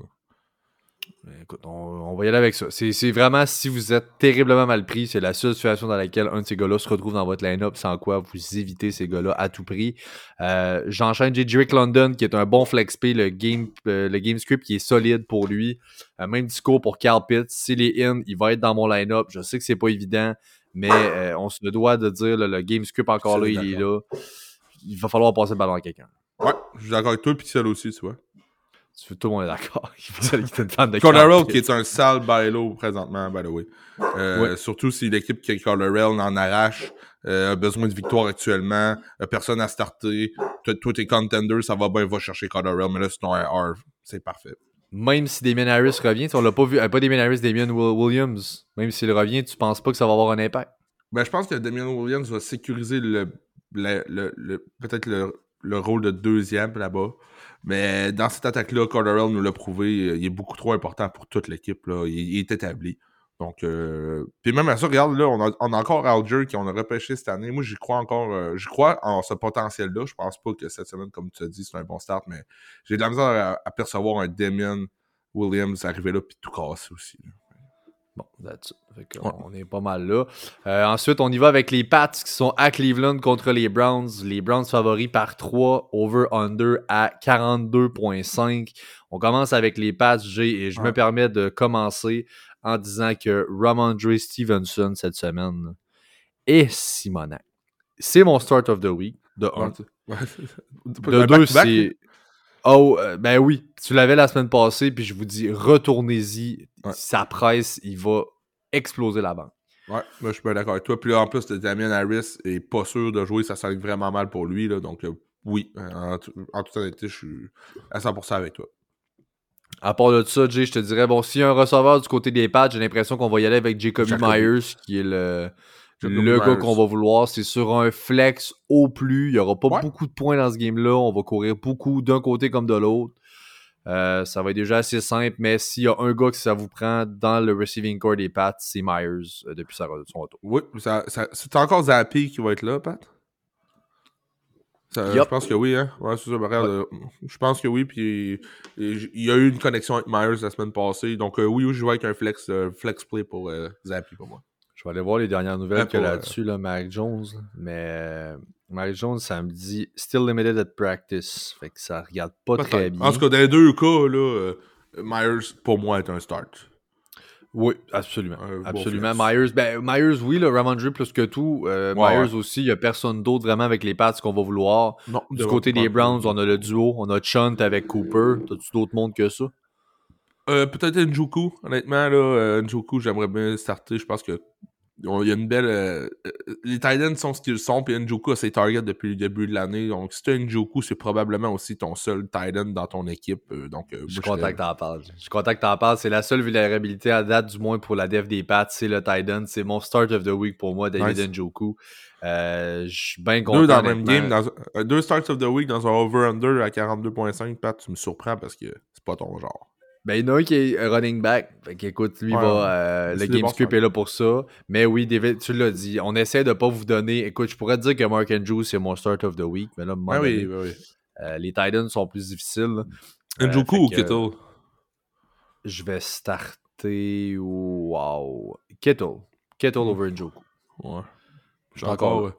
Écoute, on, va y aller avec ça. C'est vraiment si vous êtes terriblement mal pris, c'est la seule situation dans laquelle un de ces gars-là se retrouve dans votre line-up, sans quoi vous évitez ces gars-là à tout prix. Euh, J'enchaîne J. London, qui est un bon flex pay, le game, euh, le game script qui est solide pour lui. Euh, même discours pour Carl Pitts. S'il est in, il va être dans mon line-up. Je sais que c'est pas évident, mais euh, on se doit de dire le game script encore là, il est là il va falloir passer le ballon à quelqu'un. Ouais, je suis d'accord avec toi, puis celle aussi, tu vois. Tu tout le monde est d'accord. Il qui est qui est un sale bailo présentement, by the way. Euh, surtout si l'équipe qui a Colorado en arrache, euh, a besoin de victoire actuellement, personne à starter. Toi, t'es contender, ça va bien, va chercher Colorado, mais là, c'est ton R, c'est parfait. Même si Damien Harris revient, on l'a pas vu, euh, pas Damien Harris, Damien Williams, même s'il revient, tu penses pas que ça va avoir un impact? Ben, je pense que Damien Williams va sécuriser le le, peut-être le, rôle de deuxième là-bas. Mais dans cette attaque-là, Corderell nous l'a prouvé, il est beaucoup trop important pour toute l'équipe. Il, est établi. Donc, euh, puis même à ça, regarde, là, on a, encore Alger qui on a repêché cette année. Moi, j'y crois encore, euh, crois en ce potentiel-là. Je pense pas que cette semaine, comme tu as dit, c'est un bon start, mais j'ai de la misère à, percevoir un Damien Williams arriver là puis tout casser aussi. Bon, that's On est pas mal là. Euh, ensuite, on y va avec les Pats qui sont à Cleveland contre les Browns. Les Browns favoris par 3, over-under à 42,5. On commence avec les Pats, G, et je me permets de commencer en disant que Ramondre Stevenson cette semaine est Simonac. C'est mon start of the week, de 1. de 2, c'est Oh, euh, ben oui. Tu l'avais la semaine passée, puis je vous dis, retournez-y. Sa presse, il va exploser la banque. Ouais, moi je suis pas d'accord avec toi. Puis là, en plus, Damien Harris est pas sûr de jouer, ça sent vraiment mal pour lui. Là, donc, euh, oui, en, toute honnêteté, je suis à 100% avec toi. À part de ça, Jay, je te dirais, bon, s'il y a un receveur du côté des pads, j'ai l'impression qu'on va y aller avec Jacoby, Myers, qui est le, le gars qu'on va vouloir, c'est sur un flex au plus. Il n'y aura pas beaucoup de points dans ce game-là. On va courir beaucoup d'un côté comme de l'autre. Euh, ça va être déjà assez simple, mais s'il y a un gars que ça vous prend dans le receiving core des Pats, c'est Myers euh, depuis son retour. Oui, c'est encore Zappi qui va être là, Pat? Je pense que oui, hein? Ouais, c'est ça. Euh, je pense que oui, puis il y a eu une connexion avec Myers la semaine passée. Donc oui, oui, je joue avec un flex, flex play pour Zappi pour moi. Je vais aller voir les dernières nouvelles qu'il y a là-dessus, là, Mac Jones. Mais Mac Jones, ça me dit still limited at practice. Fait que ça regarde pas très bien. En tout cas, dans les deux cas, là, euh, Myers, pour moi, est un start. Oui, absolument. Un absolument. Myers, ben, Myers, oui, le Ramondre plus que tout. Euh, Ouais, Myers aussi, il n'y a personne d'autre vraiment avec les Pats qu'on va vouloir. Non, Du côté des Browns, on a le duo. On a Chunt avec Cooper. T'as-tu d'autres mondes que ça? Euh, Peut-être Njoku, honnêtement, là, euh, Njoku, j'aimerais bien starter. Je pense que il y a une belle. euh, euh, les Titans sont ce qu'ils sont, puis Njoku a ses targets depuis le début de l'année. Donc, si tu as Njoku, c'est probablement aussi ton seul Titan dans ton équipe. euh, donc, euh, Je suis content que t'en parles. Je suis content que t'en parles. C'est la seule vulnérabilité à date, du moins pour la def des Pats, c'est le Titan. C'est mon start of the week pour moi, David Nice. Njoku. Je suis bien content. Deux dans le même game, dans, deux starts of the week dans un over-under à 42.5. Pat, tu me surprends parce que c'est pas ton genre. Ben, il y en a un qui est running back. Fait qu'écoute, lui, Ouais, va, euh, le des game bons script starts. est là pour ça. Mais oui, David, tu l'as dit. On essaie de pas vous donner. Écoute, je pourrais te dire que Mark Andrews, c'est mon start of the week. Mais là, Ah oui, donné, oui, oui. euh, les Titans sont plus difficiles. Euh, Njoku ou que, Kittle Je vais starter. Wow. Kittle. Kittle Hmm. over Njoku. Ouais. Je suis encore.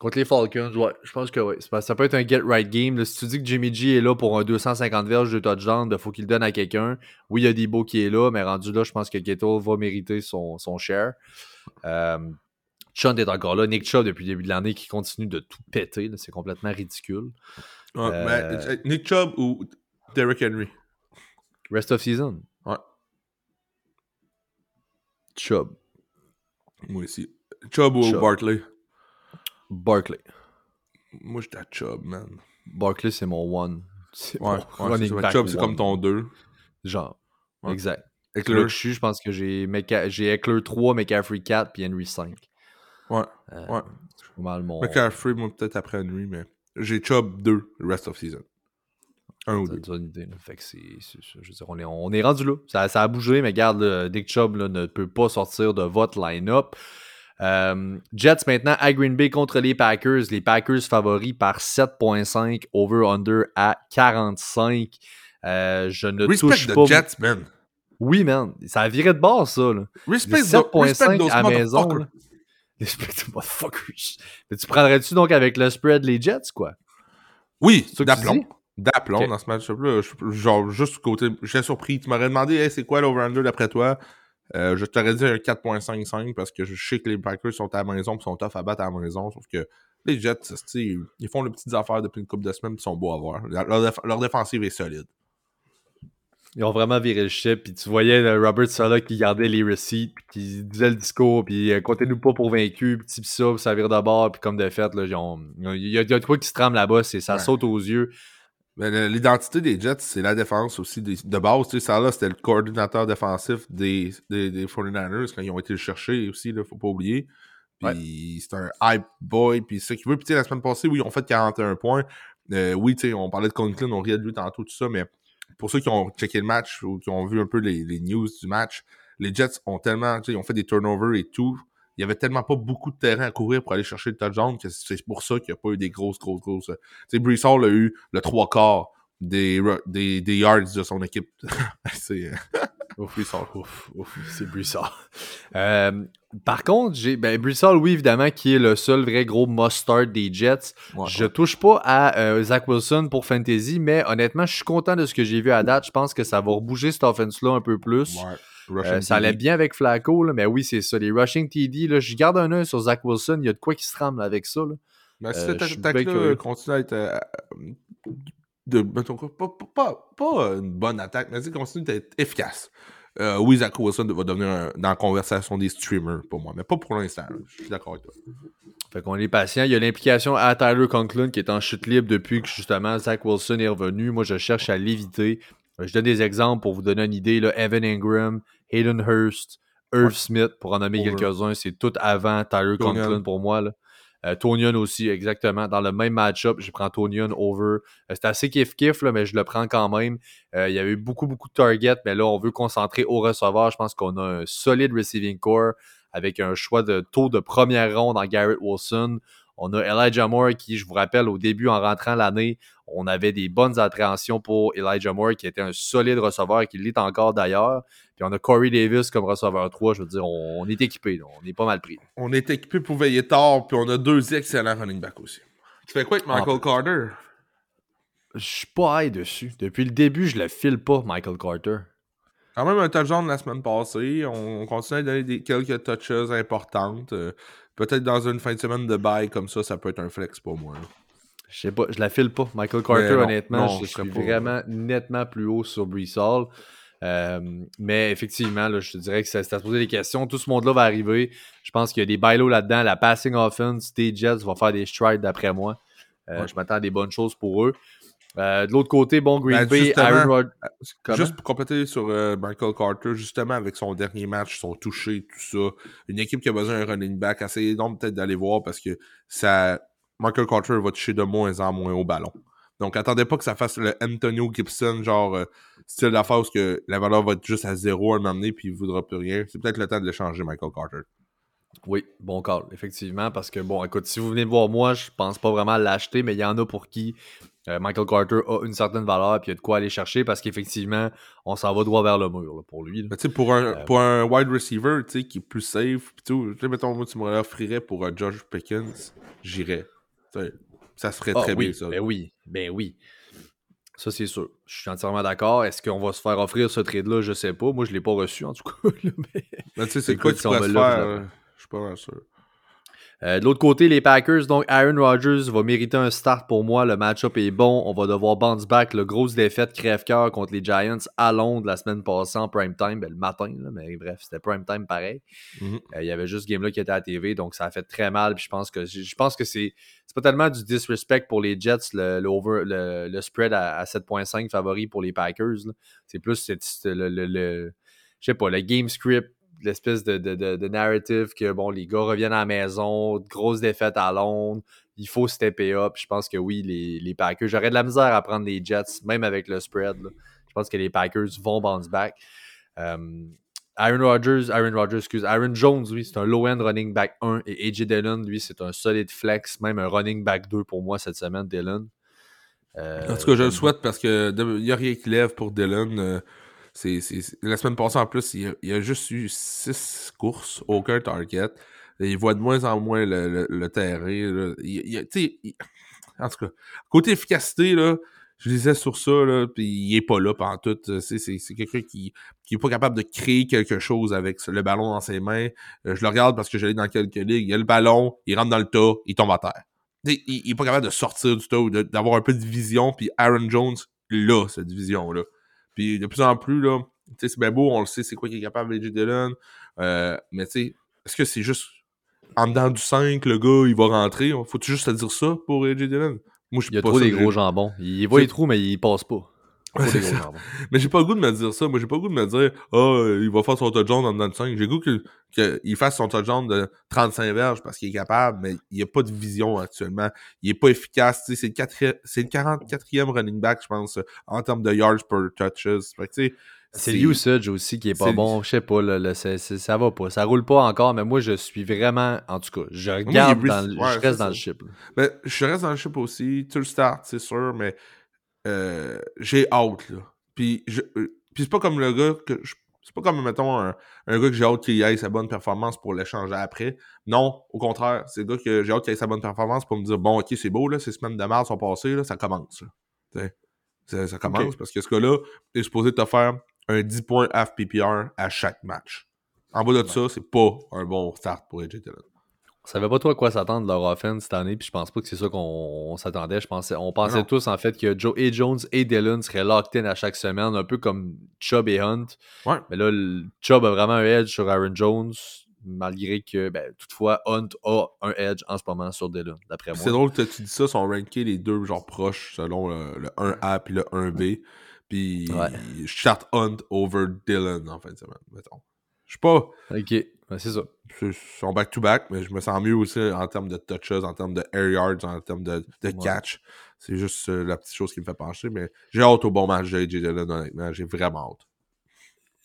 Contre les Falcons, ouais, je pense que oui. Ça peut être un get right game. là. Si tu dis que Jimmy G est là pour un 250 verges de touchdown, il faut qu'il le donne à quelqu'un. Oui, il y a Debo qui est là, mais rendu là, je pense que Kittle va mériter son, son share. Euh, Chunt est encore là. Nick Chubb, depuis le début de l'année, qui continue de tout péter. C'est complètement ridicule. Ouais, Euh, mais, euh, Nick Chubb ou Derrick Henry? Rest of season. Ouais. Chubb. Moi aussi. Chubb ou Chubb. Barkley? Barkley. Moi, j'étais à Chubb, man. Barkley, c'est mon one. C'est Ouais, mon ouais, c'est Chubb, c'est comme ton 2. Genre. Ouais. Exact. Que je suis, je pense que j'ai Meca- j'ai Eckler 3, McCaffrey 4, puis Henry 5. Ouais. Euh, Ouais. C'est pas mal mon. McCaffrey, moi, peut-être après Henry, mais j'ai Chubb 2 le rest of season. Un ou deux. une idée. Fait que c'est. c'est- Je veux dire, on est, on est rendu là. Ça, ça a bougé, mais regarde, là, Dick Chubb là, ne peut pas sortir de votre line-up. Euh, Jets maintenant à Green Bay contre les Packers. Les Packers favoris par 7.5, over-under à 45. Euh, je ne Respect touche the pas. Jets, man. Oui, man. Ça a viré de bord, ça. Là. Respect, Les the, 7.5 respect those à maison. Respect the motherfuckers. Mais tu prendrais-tu donc avec le spread les Jets, quoi? Oui, d'aplomb. D'aplomb dans ce match-là. Genre, juste côté. J'étais surpris. Tu m'aurais demandé, hey, c'est quoi l'over-under d'après toi? Euh, je t'aurais dit un 4.55 parce que je sais que les Packers sont à la maison et sont tough à battre à la maison. Sauf que les Jets, ils font les petites affaires depuis une couple de semaines et sont beaux à voir. Leur, leur déf- leur défensive est solide. Ils ont vraiment viré le chip, puis tu voyais le Robert Sala qui gardait les receipts, puis qui disait le discours, puis euh, comptez-nous pas pour vaincu, puis petit pis ça, puis ça vire de bord, puis comme de fait, là, il y, a- de quoi qui se trame là-bas, ça Ouais. saute aux yeux. Mais le- L'identité des Jets, c'est la défense aussi. des- de base, tu sais, ça là, c'était le coordinateur défensif des, des, des 49ers quand ils ont été le chercher aussi, là, faut pas oublier. Puis c'est un hype boy, puis c'est ce qu'il veut. Puis la semaine passée, oui, ils ont fait 41 points. Euh, oui, tu sais, on parlait de Conklin, on riait de lui tantôt, tout ça, mais pour ceux qui ont checké le match ou qui ont vu un peu les, les news du match, les Jets ont tellement, tu sais, ils ont fait des turnovers et tout. Il y avait tellement pas beaucoup de terrain à courir pour aller chercher le touchdown que c'est pour ça qu'il n'y a pas eu des grosses, grosses, grosses. Tu sais, Brees Hall a eu le trois quarts des, des, des yards de son équipe. c'est euh, Ouf, ouf, ouf, c'est Brissard. Euh, par contre, j'ai ben, Brissard, oui, évidemment, qui est le seul vrai gros must-start des Jets. ouais, Je touche pas à euh, Zach Wilson pour Fantasy, mais honnêtement, je suis content de ce que j'ai vu à date. Je pense que ça va rebouger cette offense-là un peu plus. ouais. Euh, ça allait bien avec Flacco, là, mais oui, c'est ça. Les rushing TD, là, je garde un œil sur Zach Wilson. Il y a de quoi qui se trame avec ça. là. Mais si Euh, cette suis attaque-là continue à être. euh, de, mettons quoi, pas, pas, pas, une bonne attaque, mais si continue d'être efficace. Euh, oui, Zach Wilson va devenir un- dans la conversation des streamers pour moi, mais pas pour l'instant. Je suis d'accord avec toi. Fait qu'on est patient. Il y a l'implication à Tyler Conklin qui est en chute libre depuis que justement Zach Wilson est revenu. Moi, je cherche à l'éviter. Euh, Je donne des exemples pour vous donner une idée. Là. Evan Ingram, Hayden Hurst, Irv. Smith, pour en nommer quelques-uns. C'est tout avant Tyler. Conklin pour moi. Là. Euh, aussi, exactement. Dans le même match-up, je prends Tonyan over. Euh, c'est assez kiff-kiff, là, mais je le prends quand même. Euh, il y a eu beaucoup, beaucoup de targets, mais là, on veut concentrer au receveur. Je pense qu'on a un solide receiving core avec un choix de taux de première ronde en Garrett Wilson. On a Elijah Moore qui, je vous rappelle, au début, en rentrant l'année, on avait des bonnes appréhensions pour Elijah Moore qui était un solide receveur, qui l'est encore d'ailleurs. Puis on a Corey Davis comme receveur 3. Je veux dire, on, on est équipé, là. on est pas mal pris. On est équipé pour veiller tard, puis on a deux excellents running backs aussi. Tu fais quoi avec Michael. Carter? Je suis pas high dessus. Depuis le début, je le file pas, Michael Carter. Quand même un touchdown la semaine passée. On, continue à donner des, quelques touches importantes. Euh, peut-être dans une fin de semaine de bail comme ça, ça peut être un flex pour moi. Je sais pas, je la file pas. Michael Carter, honnêtement, je, suis vraiment nettement plus haut sur Brees euh, mais effectivement, là, je te dirais que c'est à se poser des questions. Tout ce monde-là va arriver. Je pense qu'il y a des bailos là-dedans. La passing offense des Jets va faire des strides d'après moi. Euh, je m'attends à des bonnes choses pour eux. Euh, de l'autre côté, bon, Green ben, Bay, Aaron Rodgers. Juste pour compléter sur Michael Carter, justement, avec son dernier match, son touché, tout ça, une équipe qui a besoin d'un running back, assez donc peut-être d'aller voir parce que ça, Michael Carter va toucher de moins en moins au ballon. Donc, attendez pas que ça fasse le Antonio Gibson, genre, euh, style d'affaire où que la valeur va être juste à zéro à un moment donné, puis il ne voudra plus rien. C'est peut-être le temps de l'échanger, Michael Carter. Oui, bon call, effectivement, parce que, bon, écoute, si vous venez voir moi, je pense pas vraiment l'acheter, mais il y en a pour qui euh, Michael Carter a une certaine valeur, puis il y a de quoi aller chercher, parce qu'effectivement, on s'en va droit vers le mur, pour lui. Tu sais, pour un, euh, pour un wide receiver, tu sais, qui est plus safe, tu sais, mettons, moi, tu me l'offrirais pour un Josh Pickens, j'irais. Ça se ferait ah très bien, ça. Ben oui, ben oui. Ça, c'est sûr. Je suis entièrement d'accord. Est-ce qu'on va se faire offrir ce trade-là? Je sais pas. Moi, je l'ai pas reçu, en tout cas. mais... Ben, tu sais, c'est quoi tu pourrais se faire? Je suis pas mal sûr. Euh, de l'autre côté, les Packers, donc Aaron Rodgers va mériter un start pour moi. Le match-up est bon. On va devoir bounce back. Le grosse défaite crève-cœur contre les Giants à Londres la semaine passée en prime time. Ben, le matin, mais bref, c'était prime time pareil. Mhm. Euh, il y avait juste ce game-là qui était à la TV, donc ça a fait très mal. Puis je pense que je pense que c'est pas tellement du disrespect pour les Jets, le, le, spread à, 7.5 favori pour les Packers. C'est plus le, le je sais pas, le game script l'espèce de, de, narrative que bon, les gars reviennent à la maison, grosse défaite à Londres, il faut stepper up. Je pense que oui, les, les Packers, j'aurais de la misère à prendre les Jets, même avec le spread. Je pense que les Packers vont bounce back. Euh, Aaron Rodgers, Aaron Rodgers, excuse, Aaron Jones, lui, c'est un low-end running back 1 et AJ Dillon, lui, c'est un solide flex, même un running back 2 pour moi cette semaine, Dillon. Euh, en tout cas, je le souhaite parce qu'il n'y a rien qui lève pour Dillon. Euh, c'est, La semaine passée, en plus, il y a, juste eu six courses, aucun target. Il voit de moins en moins le, terrain. en tout cas, côté efficacité, là, je disais sur ça, là, puis il est pas là pendant tout. C'est, c'est, quelqu'un qui, qui est pas capable de créer quelque chose avec le ballon dans ses mains. Euh, je le regarde parce que j'allais dans quelques ligues. Il a le ballon, il rentre dans le tas, il tombe à terre. Il, il, est pas capable de sortir du tas ou d'avoir un peu de vision. Puis Aaron Jones, là, cette vision-là. Puis de plus en plus, là, c'est bien beau, on le sait, c'est quoi qu'il est capable AJ Dillon. Euh, mais tu sais, est-ce que c'est juste en dedans du 5, le gars, il va rentrer? Faut-tu juste te dire ça pour AJ Dillon? Moi, je il y a trop des gros jambons. Il voit les trous, mais il passe pas. Mais j'ai pas le goût de me dire ça. Moi, j'ai pas le goût de me dire, ah, oh, il va faire son touchdown en dedans du 5. J'ai le goût qu'il fasse son touchdown de 35 verges parce qu'il est capable, mais il n'y a pas de vision actuellement. Il est pas efficace. C'est le, le 44e running back, je pense, en termes de yards per touches. Fait que, c'est l'usage aussi qui est pas bon. Je sais pas, là, ça va pas. Ça roule pas encore, mais moi, je suis vraiment. En tout cas, je regarde. Dans, je reste dans le chip. Mais je reste dans le chip aussi. Tu le start, c'est sûr, mais euh, j'ai hâte. Là. Puis, je, euh, puis c'est pas comme le gars que. C'est pas comme, mettons, un, un gars que j'ai hâte qu'il ait sa bonne performance pour l'échanger après. Non, au contraire, c'est le gars que j'ai hâte qu'il ait sa bonne performance pour me dire bon, ok, c'est beau, là, ces semaines de mars sont passées, là, ça commence. Ça, ça, commence parce que ce gars-là est supposé te faire un 10 points half PPR à chaque match. En bas de ça, c'est pas un bon start pour AJ Dillon. On savait pas trop à quoi s'attendre de leur offense cette année, puis je pense pas que c'est ça qu'on s'attendait. Je pensais, on pensait tous en fait que Joe et Jones et Dillon seraient locked in à chaque semaine, un peu comme Chubb et Hunt. Mais là, Chubb a vraiment un edge sur Aaron Jones, malgré que, ben, toutefois, Hunt a un edge en ce moment sur Dillon, d'après moi. C'est drôle que tu dis ça, sont rankés les deux genre proches selon le, 1A puis le 1B. Puis je charte Hunt over Dylan en fin de semaine, mettons. Je sais pas. Ok, c'est ça. Ils sont back-to-back, mais je me sens mieux aussi en termes de touches, en termes de air yards, en termes de, de catch. C'est juste euh, la petite chose qui me fait pencher, mais j'ai hâte au bon match de AJ Dillon, honnêtement. J'ai vraiment hâte.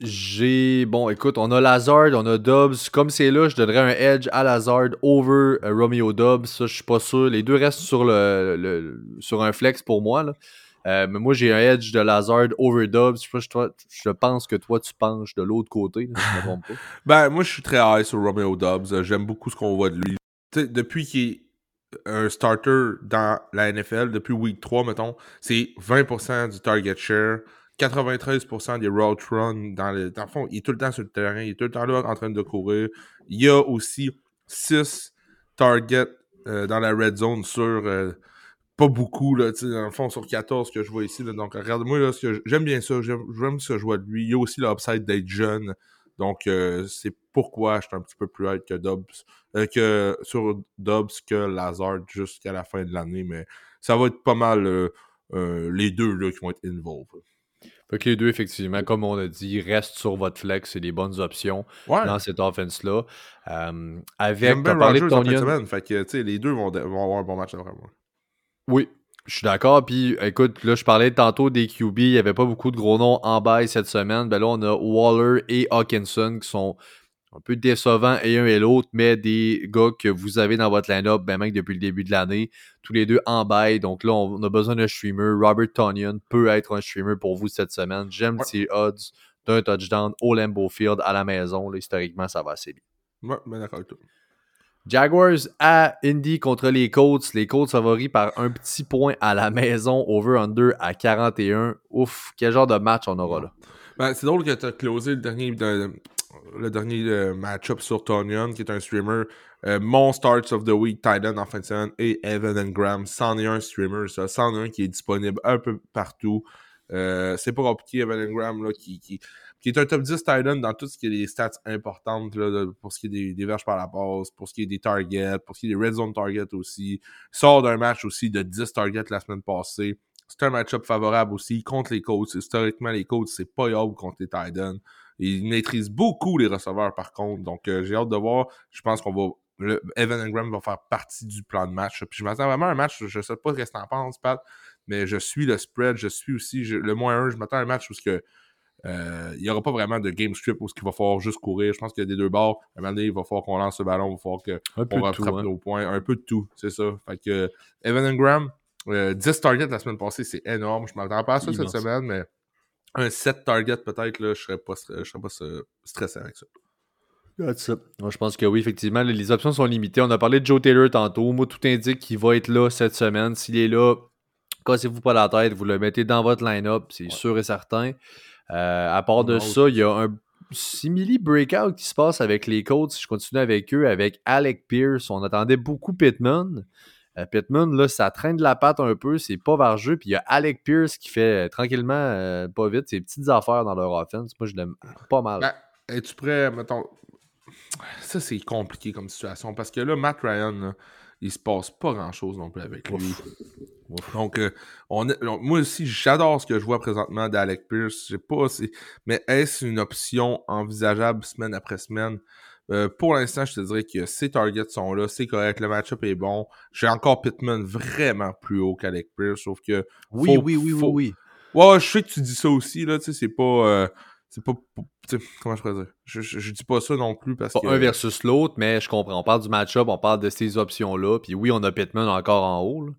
J'ai. Bon, écoute, on a Lazard, on a Dobbs. Comme c'est là, je donnerais un edge à Lazard over euh, Romeo Dobbs. Ça, je suis pas sûr. Les deux restent sur, le, sur un flex pour moi. Là. Euh, mais moi, j'ai un edge de Lazard over Dobbs. Je, pense que toi, tu penches de l'autre côté, je pas. ben, moi, je suis très high sur Romeo Dobbs. J'aime beaucoup ce qu'on voit de lui. depuis qu'il est un starter dans la NFL, depuis week 3, mettons, c'est 20% du target share 93% des road runs dans le. Dans le fond, il est tout le temps sur le terrain, il est tout le temps là en train de courir. Il y a aussi 6 targets euh, dans la red zone sur. euh, pas beaucoup, là, tu sais, dans le fond, sur 14 que je vois ici. là. donc, regarde-moi, là, j'aime bien ça. J'aime ce joueur de lui. Il y a aussi l'upside d'être jeune. Donc, euh, c'est pourquoi je suis un petit peu plus hâte que Dobbs, euh, que sur Dobbs que Lazard jusqu'à la fin de l'année. Mais ça va être pas mal euh, les deux là, qui vont être involved. Fait que les deux, effectivement, comme on a dit, restent sur votre flex. C'est des bonnes options Ouais. dans cette offense-là. Avec, t'as parlé de Rodgers en fin de Tonyan. semaine. Fait que, tu sais, les deux vont, vont avoir un bon match après moi. Oui, je suis d'accord. Puis écoute, là, je parlais tantôt des QB. Il n'y avait pas beaucoup de gros noms en bail cette semaine. Ben là, on a Waller et Hawkinson qui sont un peu décevants et un et l'autre, mais des gars que vous avez dans votre line-up, ben même depuis le début de l'année, tous les deux en bail. Donc là, on a besoin d'un streamer. Robert Tonyan peut être un streamer pour vous cette semaine. J'aime Ouais. ces odds d'un touchdown au Lambeau Field à la maison. Là, historiquement, ça va assez bien. Ouais, ben d'accord avec toi. Jaguars à Indy contre les Colts. Les Colts favoris par un petit point à la maison, over-under à 41. Ouf, quel genre de match on aura là? Ben, c'est drôle que tu as closé le dernier, de- le dernier euh, match-up sur Tonyan, qui est un streamer. Euh, mon Starts of the Week, Titan en fin de semaine, et Evan Engram. C'en est un streamer, ça. C'en est un qui est disponible un peu partout. Euh, c'est pas compliqué, Evan Engram, là, qui, qui, qui est un top 10 Titan dans tout ce qui est des stats importantes, là, pour ce qui est des, verges par la passe, pour ce qui est des targets, pour ce qui est des red zone targets aussi. Il sort d'un match aussi de 10 targets la semaine passée. C'est un match-up favorable aussi contre les Colts. Historiquement, les Colts, c'est pas Yob contre les Titans. Ils maîtrisent beaucoup les receveurs, par contre. Donc, euh, j'ai hâte de voir. Je pense qu'on va. Le, Evan Engram va faire partie du plan de match. Puis je m'attends vraiment à un match. Je sais pas ce que t'en penses, Pat, mais je suis le spread. Je suis aussi le moins 1. Je m'attends à un match où que, il n'y aura pas vraiment de game script où il va falloir juste courir. Je pense qu'il y a des deux bords. À un moment donné, il va falloir qu'on lance le ballon. Il va falloir que Un peu on de tout, rattrape nos points. Un peu de tout, c'est ça. Fait que euh, Evan Engram, euh, 10 targets la semaine passée, c'est énorme. Je m'attends pas à ça cette semaine, mais un 7 targets peut-être, je serais pas, je serais pas euh, stressé avec ça. That's it. Moi, je pense que oui, effectivement, les- les options sont limitées. On a parlé de Joe Taylor tantôt. Moi, tout indique qu'il va être là cette semaine. S'il est là, cassez-vous pas la tête. Vous le mettez dans votre line-up, c'est sûr et certain. Euh, à part de ça, il y a un simili breakout qui se passe avec les Colts. Si je continue avec eux, avec Alec Pierce. On attendait beaucoup Pittman. Euh, Pittman, là, ça traîne de la patte un peu, c'est pas vargeux. Puis il y a Alec Pierce qui fait euh, tranquillement, euh, pas vite, ses petites affaires dans leur offense. Moi, je l'aime pas mal. Ben, es-tu prêt, mettons? Ça, c'est compliqué comme situation parce que là, Matt Ryan, là, il se passe pas grand-chose non plus avec lui. Donc, euh, on est- donc, moi aussi, j'adore ce que je vois présentement d'Alec Pierce. Je sais pas, si- mais est-ce une option envisageable semaine après semaine? Euh, pour l'instant, je te dirais que ses targets sont là, c'est correct, le match-up est bon. J'ai encore Pittman vraiment plus haut qu'Alec Pierce, sauf que oui, faut- oui, oui, oui, faut- oui. Ouais, je sais que tu dis ça aussi, là, tu sais, c'est pas. euh, c'est pas. comment je pourrais dire? Je, je, je dis pas ça non plus parce Pas que. un versus l'autre, mais je comprends. On parle du match-up, on parle de ces options-là. Puis oui, on a Pittman encore en haut. là.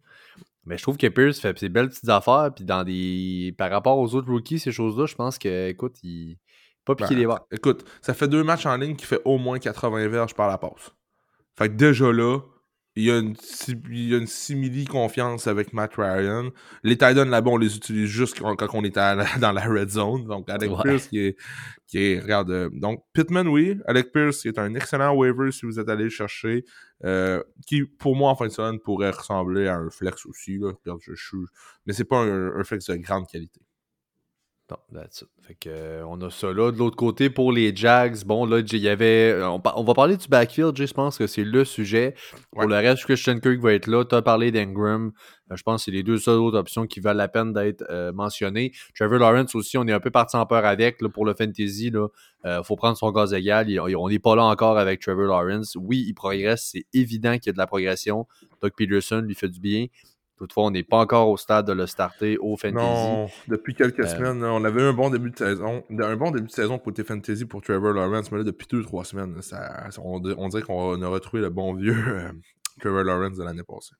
Mais je trouve que Pierce fait ses belles petites affaires. Puis dans des. Par rapport aux autres rookies, ces choses-là, je pense que, écoute, il. Pas piqué Ben, les barres. Écoute, ça fait deux matchs en ligne qui fait au moins 80 verges par la passe. Fait que déjà là, il y a une, il y a une simili-confiance avec Matt Ryan. Les Titans là-bas, on les utilise juste quand, quand on est à dans la red zone. Donc, Alec Ouais. Pierce qui est, qui est. Regarde. euh, donc, Pittman, oui. Alec Pierce qui est un excellent waiver si vous êtes allé le chercher. euh, qui, pour moi, en fin de semaine, pourrait ressembler à un flex aussi. Là. Regarde, je, je suis- Mais c'est pas un, un flex de grande qualité. Non, that's it. Fait que, euh, on a ça là. De l'autre côté, pour les Jags, bon, là, il y avait. euh, On, va parler du backfield, je pense que c'est le sujet. Pour le reste, Christian Kirk va être là. Tu as parlé d'Ingram. Euh, je pense que c'est les deux seules autres options qui valent la peine d'être euh, mentionnées. Trevor Lawrence aussi, on est un peu parti en peur avec là, pour le fantasy. Il faut prendre son gaz égal. Il- on n'est pas là encore avec Trevor Lawrence. Oui, il progresse. C'est évident qu'il y a de la progression. Doug Peterson lui fait du bien. Toutefois, on n'est pas encore au stade de le starter au fantasy. Non, depuis quelques Euh, semaines, on avait eu un bon début de saison. Un bon début de saison côté fantasy pour Trevor Lawrence, mais là, depuis deux trois semaines, ça, on, dir- on dirait qu'on a retrouvé le bon vieux euh, Trevor Lawrence de l'année passée.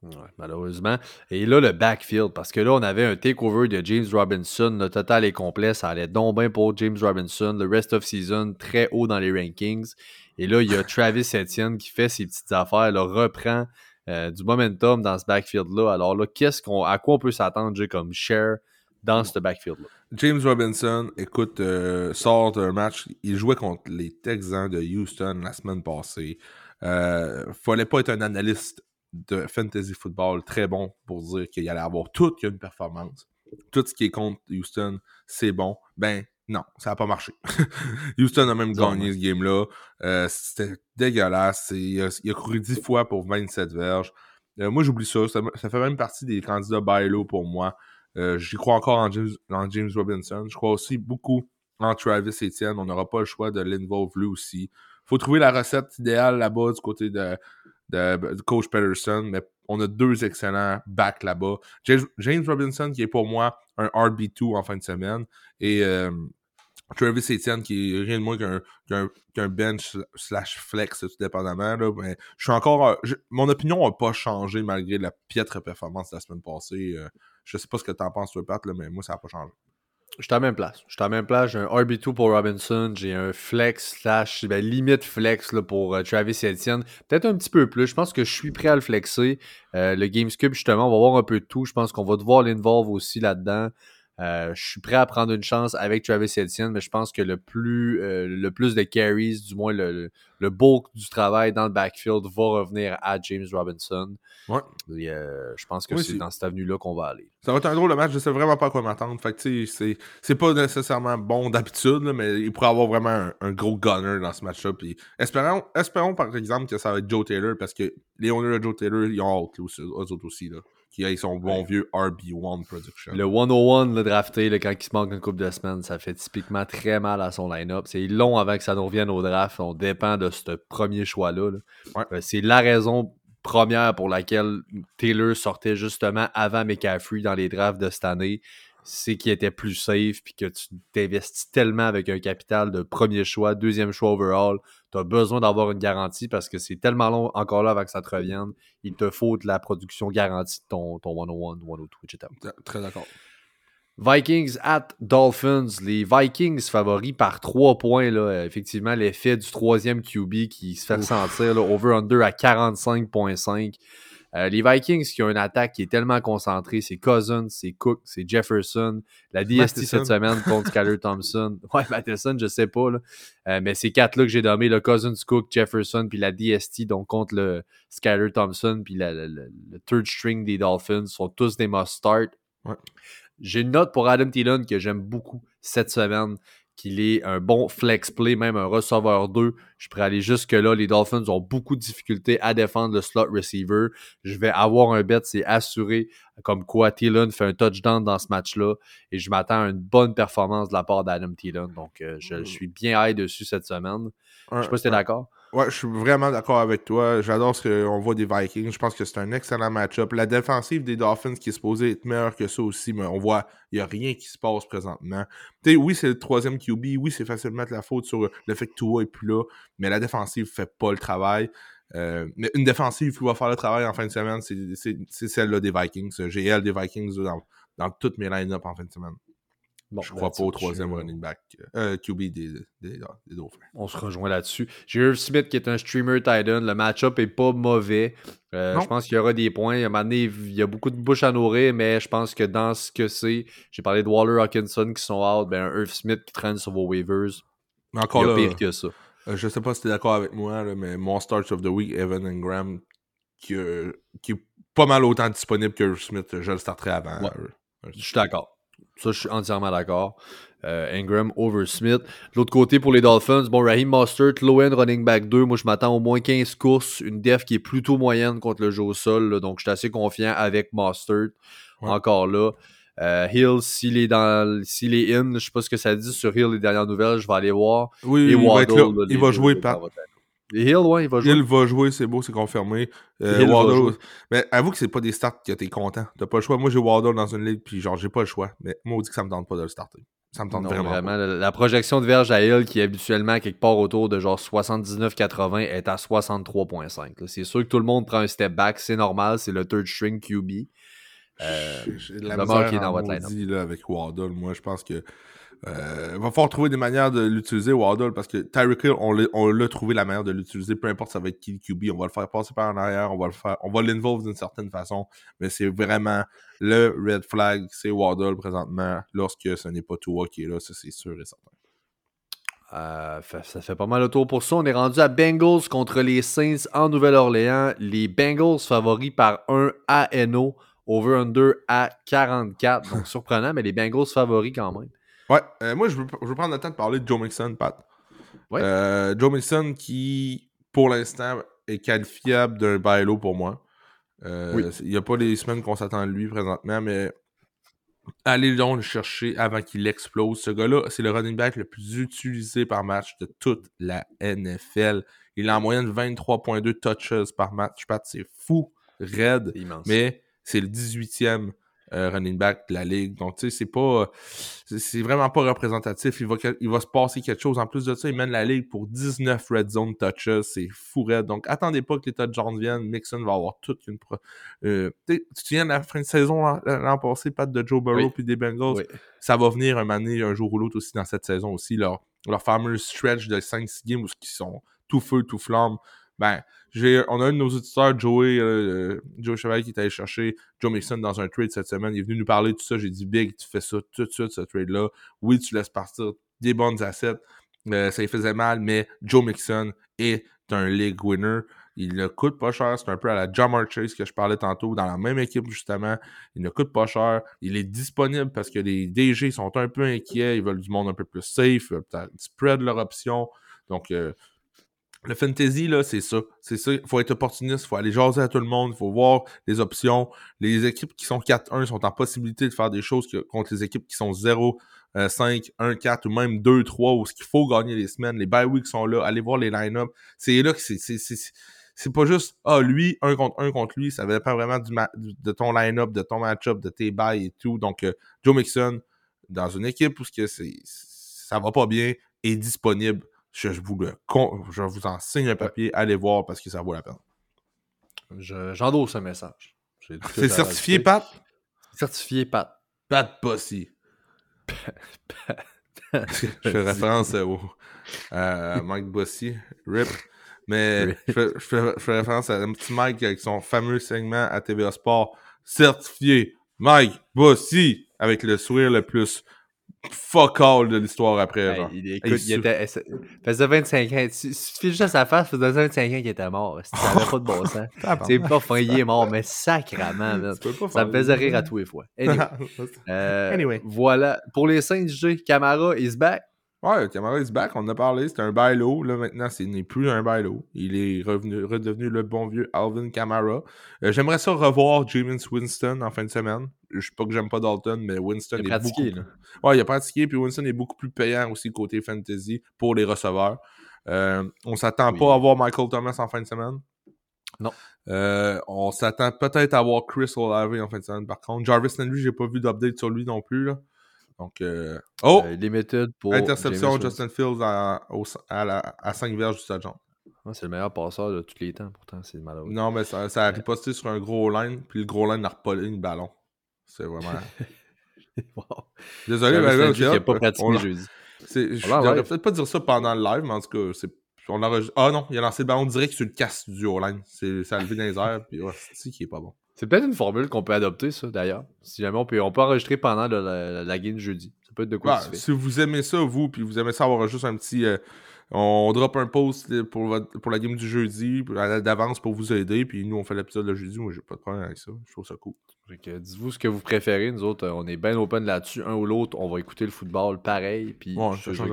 Ouais, malheureusement. Et là, le backfield, parce que là, on avait un takeover de James Robinson. Le total est complet. Ça allait donc bien pour James Robinson. Le rest of season, très haut dans les rankings. Et là, il y a Travis Etienne qui fait ses petites affaires, là, reprend euh, du momentum dans ce backfield-là. Alors là, qu'est-ce qu'on, à quoi on peut s'attendre, comme share dans ce backfield-là? James Robinson, écoute, euh, sort d'un match. Il jouait contre les Texans de Houston la semaine passée. Euh, fallait pas être un analyste de fantasy football très bon pour dire qu'il allait avoir toute une performance. Tout ce qui est contre Houston, c'est bon. Ben, non, ça n'a pas marché. Houston a même gagné ce game-là. Euh, c'était dégueulasse. Il a, il a, couru 10 fois pour 27 verges. Euh, moi, j'oublie ça. ça. ça. fait même partie des candidats low pour moi. Euh, J'y crois encore en James, en James, Robinson. Je crois aussi beaucoup en Travis Etienne. On n'aura pas le choix de l'involve lui aussi. faut trouver la recette idéale là-bas du côté de, de, de, coach Peterson, mais on a deux excellents backs là-bas. James, James, Robinson, qui est pour moi un RB2 en fin de semaine, et euh, Travis Etienne, qui est rien de moins qu'un qu qu bench slash flex, tout dépendamment. Là, mais je suis encore. Je, mon opinion n'a pas changé malgré la piètre performance de la semaine passée. Euh, je sais pas ce que tu en penses, toi, Pat, là, mais moi, ça n'a pas changé. Je suis à la même place. Je suis à la même place. J'ai un RB2 pour Robinson. J'ai un flex slash ben, limite flex là, pour uh, Travis Etienne. Peut-être un petit peu plus. Je pense que je suis prêt à le flexer. Euh, le Gamescube, justement, on va voir un peu de tout. Je pense qu'on va devoir l'involve aussi là-dedans. Euh, je suis prêt à prendre une chance avec Travis Etienne, mais je pense que le plus, euh, le plus de carries, du moins le, le bulk du travail dans le backfield va revenir à James Robinson. Ouais. Et, euh, je pense que oui, c'est dans cette avenue-là qu'on va aller. Ça va être un drôle de match, je sais vraiment pas à quoi m'attendre. Fait que c'est, pas nécessairement bon d'habitude, mais il pourrait avoir vraiment un, un, gros gunner dans ce match-là. Espérons, espérons par exemple que ça va être Joe Taylor, parce que les owners de Joe Taylor, ils ont hâte, eux autres aussi. Là qui a son bon vieux RB1 production. Le 101, le drafté, là, quand il se manque une couple de semaines, ça fait typiquement très mal à son line-up. C'est long avant que ça nous revienne au draft. On dépend de ce premier choix-là. Là. Ouais. Euh, c'est la raison première pour laquelle Taylor sortait justement avant McCaffrey dans les drafts de cette année. C'est qu'il était plus safe puis que tu t'investis tellement avec un capital de premier choix, deuxième choix overall. Tu as besoin d'avoir une garantie parce que c'est tellement long encore là avant que ça te revienne. Il te faut de la production garantie de ton, ton 101, 102, etc. Très d'accord. Vikings at Dolphins. Les Vikings favoris par 3 points. Là. Effectivement, l'effet du troisième QB qui se fait Ouf. sentir. Over-under à 45.5. Euh, les Vikings qui ont une attaque qui est tellement concentrée, c'est Cousins, c'est Cook, c'est Jefferson. La DST Matheson. cette semaine contre Skyler Thompson. Ouais, Matheson, je sais pas. Là. Euh, mais ces quatre-là que j'ai nommés, le Cousins, Cook, Jefferson, puis la DST, donc contre le Skyler Thompson, puis la, la, la, le third string des Dolphins, sont tous des must-start. Ouais. J'ai une note pour Adam Thielen que j'aime beaucoup cette semaine qu'il est un bon flex play, même un receveur 2. Je pourrais aller jusque-là. Les Dolphins ont beaucoup de difficultés à défendre le slot receiver. Je vais avoir un bet, c'est assuré, comme quoi Thielen fait un touchdown dans ce match-là. Et je m'attends à une bonne performance de la part d'Adam Thielen. Donc, euh, je, je, suis bien high dessus cette semaine. Je sais pas si t'es d'accord. Ouais, je suis vraiment d'accord avec toi. J'adore ce qu'on voit des Vikings. Je pense que c'est un excellent match-up. La défensive des Dolphins qui est supposée être meilleure que ça aussi, mais on voit il n'y a rien qui se passe présentement. sais, oui, c'est le troisième QB. Oui, c'est facile de mettre la faute sur le fait que Tua est plus là, mais la défensive fait pas le travail. Euh, mais une défensive qui va faire le travail en fin de semaine, c'est celle-là des Vikings. J'ai elle des Vikings dans, dans toutes mes line-up en fin de semaine. Bon, je crois pas au troisième running back euh, QB des, des, des, Dolphins. On se rejoint là-dessus. J'ai Irv Smith qui est un streamer Titan. Le match-up est pas mauvais. Euh, je pense qu'il y aura des points. À un moment donné, il y a beaucoup de bouche à nourrir, mais je pense que dans ce que c'est, j'ai parlé de Waller Hawkinson qui sont out, ben Irv Smith qui traîne sur vos waivers. Mais encore il y a là, pire que ça. Euh, je sais pas si tu es d'accord avec moi, là, mais mon start of the week, Evan Ingram, qui, euh, qui est pas mal autant disponible que Irv Smith, je le starterai avant. Ouais. Je suis d'accord. Ça, je suis entièrement d'accord. Euh, Ingram over Smith. De l'autre côté, pour les Dolphins, bon, Raheem Mostert, low-end running back 2. Moi, je m'attends au moins 15 courses. Une def qui est plutôt moyenne contre le jeu au sol. Là, donc, je suis assez confiant avec Mostert. Ouais. Encore là. Euh, Hill, s'il est dans s'il est in, je sais pas ce que ça dit sur Hill les dernières nouvelles, je vais aller voir. Oui, Et il va, être là. là, il va jouer, Pat. Hill, ouais, il va jouer. Hill va jouer, c'est beau, c'est confirmé. Euh, Waddle, jouer. mais avoue que c'est pas des starts que t'es content. T'as pas le choix. Moi, j'ai Waddle dans une ligue, puis genre, j'ai pas le choix. Mais moi, on dit que ça me tente pas de le starter. Ça me tente Non, vraiment. vraiment. La, la projection de verge à Hill, qui est habituellement quelque part autour de genre 79-80, est à 63.5. là. C'est sûr que tout le monde prend un step back, c'est normal, c'est le third string QB. Euh, la qui est dans votre là, avec Waddle. Moi, je pense que Euh, il va falloir trouver des manières de l'utiliser, Waddle, parce que Tyreek Hill, on l'a- trouvé la manière de l'utiliser, peu importe ça va être qui le QB, on va le faire passer par en arrière, on va le d'une certaine façon, mais c'est vraiment le red flag, c'est Waddle présentement, lorsque ce n'est pas Tua qui est là, ça c'est sûr et certain. Euh, ça fait pas mal le tour pour ça. On est rendu à Bengals contre les Saints en Nouvelle-Orléans. Les Bengals favoris par 1 à NO, over-under à 44. Donc surprenant, mais les Bengals favoris quand même. Ouais, euh, moi je veux, je veux prendre le temps de parler de Joe Mixon, Pat. Ouais. Euh, Joe Mixon qui, pour l'instant, est qualifiable d'un bailo pour moi. Euh, Oui. Il n'y a pas les semaines qu'on s'attend de lui présentement, mais allez donc le chercher avant qu'il explose. Ce gars-là, c'est le running back le plus utilisé par match de toute la NFL. Il a en moyenne 23.2 touches par match. Pat, c'est fou, raide. Immense. Mais c'est le 18e euh, running back de la ligue. Donc, tu sais, c'est pas. c'est- vraiment pas représentatif. Il va, il va se passer quelque chose. En plus de ça, il mène la ligue pour 19 red zone touches. C'est fou raide. Donc, attendez pas que les touchdowns viennent. Mixon va avoir toute une. pro- euh, tu te souviens de la fin de saison l'an- passé, pas de Joe Burrow Oui. puis des Bengals? Oui. Ça va venir un donné, un jour ou l'autre aussi dans cette saison aussi. Leur, leur fameux stretch de 5-6 games où ils sont tout feu, tout flamme. Ben, on a un de nos auditeurs, Joey, euh, Joe Chevalier, qui est allé chercher Joe Mixon dans un trade cette semaine. Il est venu nous parler de tout ça. J'ai dit, Big, tu fais ça tout de suite, ce trade-là. Oui, tu laisses partir des bonnes assets. Euh, ça lui faisait mal, mais Joe Mixon est un league winner. Il ne coûte pas cher. C'est un peu à la Jamar Chase que je parlais tantôt, dans la même équipe, justement. Il ne coûte pas cher. Il est disponible parce que les DG sont un peu inquiets. Ils veulent du monde un peu plus safe. Ils veulent spread leur option. Donc, euh, le fantasy, là, c'est ça. C'est ça. Il faut être opportuniste. Il faut aller jaser à tout le monde. Il faut voir les options. Les équipes qui sont 4-1 sont en possibilité de faire des choses que- contre les équipes qui sont 0, euh, 5, 1, 4 ou même 2, 3 où ce qu'il faut gagner les semaines. Les bye weeks sont là. Allez voir les line-up. C'est là que c'est. c'est- pas juste, ah, lui, un contre un contre lui, ça dépend vraiment du de ton line-up, de ton match-up, de tes bails et tout. Donc, euh, Joe Mixon, dans une équipe où ce c'est, ça va pas bien, est disponible. Je, je vous le con- je vous en signe un papier, allez voir parce que ça vaut la peine. Je- J'endosse ce message. J'ai tout C'est certifié. Pat? Certifié Pat. Pat Bossy. je fais référence au Mike Bossy, RIP. Mais Oui. je, fais, je fais- je fais référence à un petit Mike avec son fameux segment à TVA Sport certifié Mike Bossy avec le sourire le plus fuck all de l'histoire après. Genre. il, écoute, il était, ça faisait 25 ans. Tu fais juste à sa face, ça faisait 25 ans qu'il était mort. Ça n'avait pas de bon sens. C'est pas fin, il est mort, mais sacrament, Ça me faisait rire à tous les fois. Anyway, euh, Anyway. Voilà. Pour les Saints, J, Camara is back. Ouais, Camara is back, on en a parlé, c'était un bailo. Là, maintenant, ce n'est plus un bailo. Il est revenu, redevenu le bon vieux Alvin Camara. Euh, J'aimerais ça revoir Jameis Winston en fin de semaine. Je sais pas que j'aime pas Dalton, mais Winston Il est a pratiqué, beaucoup... là. Ouais, il a pratiqué, puis Winston est beaucoup plus payant aussi côté fantasy pour les receveurs. Euh, on s'attend Oui. pas à voir Michael Thomas en fin de semaine. Non. Euh, on s'attend peut-être à voir Chris Olave en fin de semaine, par contre. Jarvis Landry, j'ai pas vu d'update sur lui non plus. Là. Donc, euh... oh! Euh, les méthodes pour. Interception, Justin Fields à, au- à, la- à 5 verges du. Ouais, c'est le meilleur passeur de tous les temps, pourtant, c'est malheureux. Non, mais ça, ça a riposté sur un gros line, puis le gros line a repolé le ballon. C'est vraiment. Wow. Désolé, mais là, a hot. pas pratiqué On- jeudi. ouais. peut-être pas dire ça pendant le live, mais en tout cas, c'est. On enregistre- Ah non, il a lancé le ballon direct sur le casque du O-line. C'est- Ça a levé dans les airs, puis ouais, c'est qui est pas bon. C'est peut-être une formule qu'on peut adopter, ça, d'ailleurs. Si jamais on peut, on peut enregistrer pendant le- la, la game jeudi. Ça peut être de quoi Ouais, se fait. si vous aimez ça, vous, puis vous aimez ça avoir juste un petit. euh, on drop un post euh, pour, votre- pour la game du jeudi, à- d'avance pour vous aider, puis nous, on fait l'épisode le jeudi. Moi, j'ai pas de problème avec ça. Je trouve ça cool. Dites-vous ce que vous préférez. Nous autres, euh, on est bien open là-dessus. Un ou l'autre, on va écouter le football pareil. Puis Ouais, se ça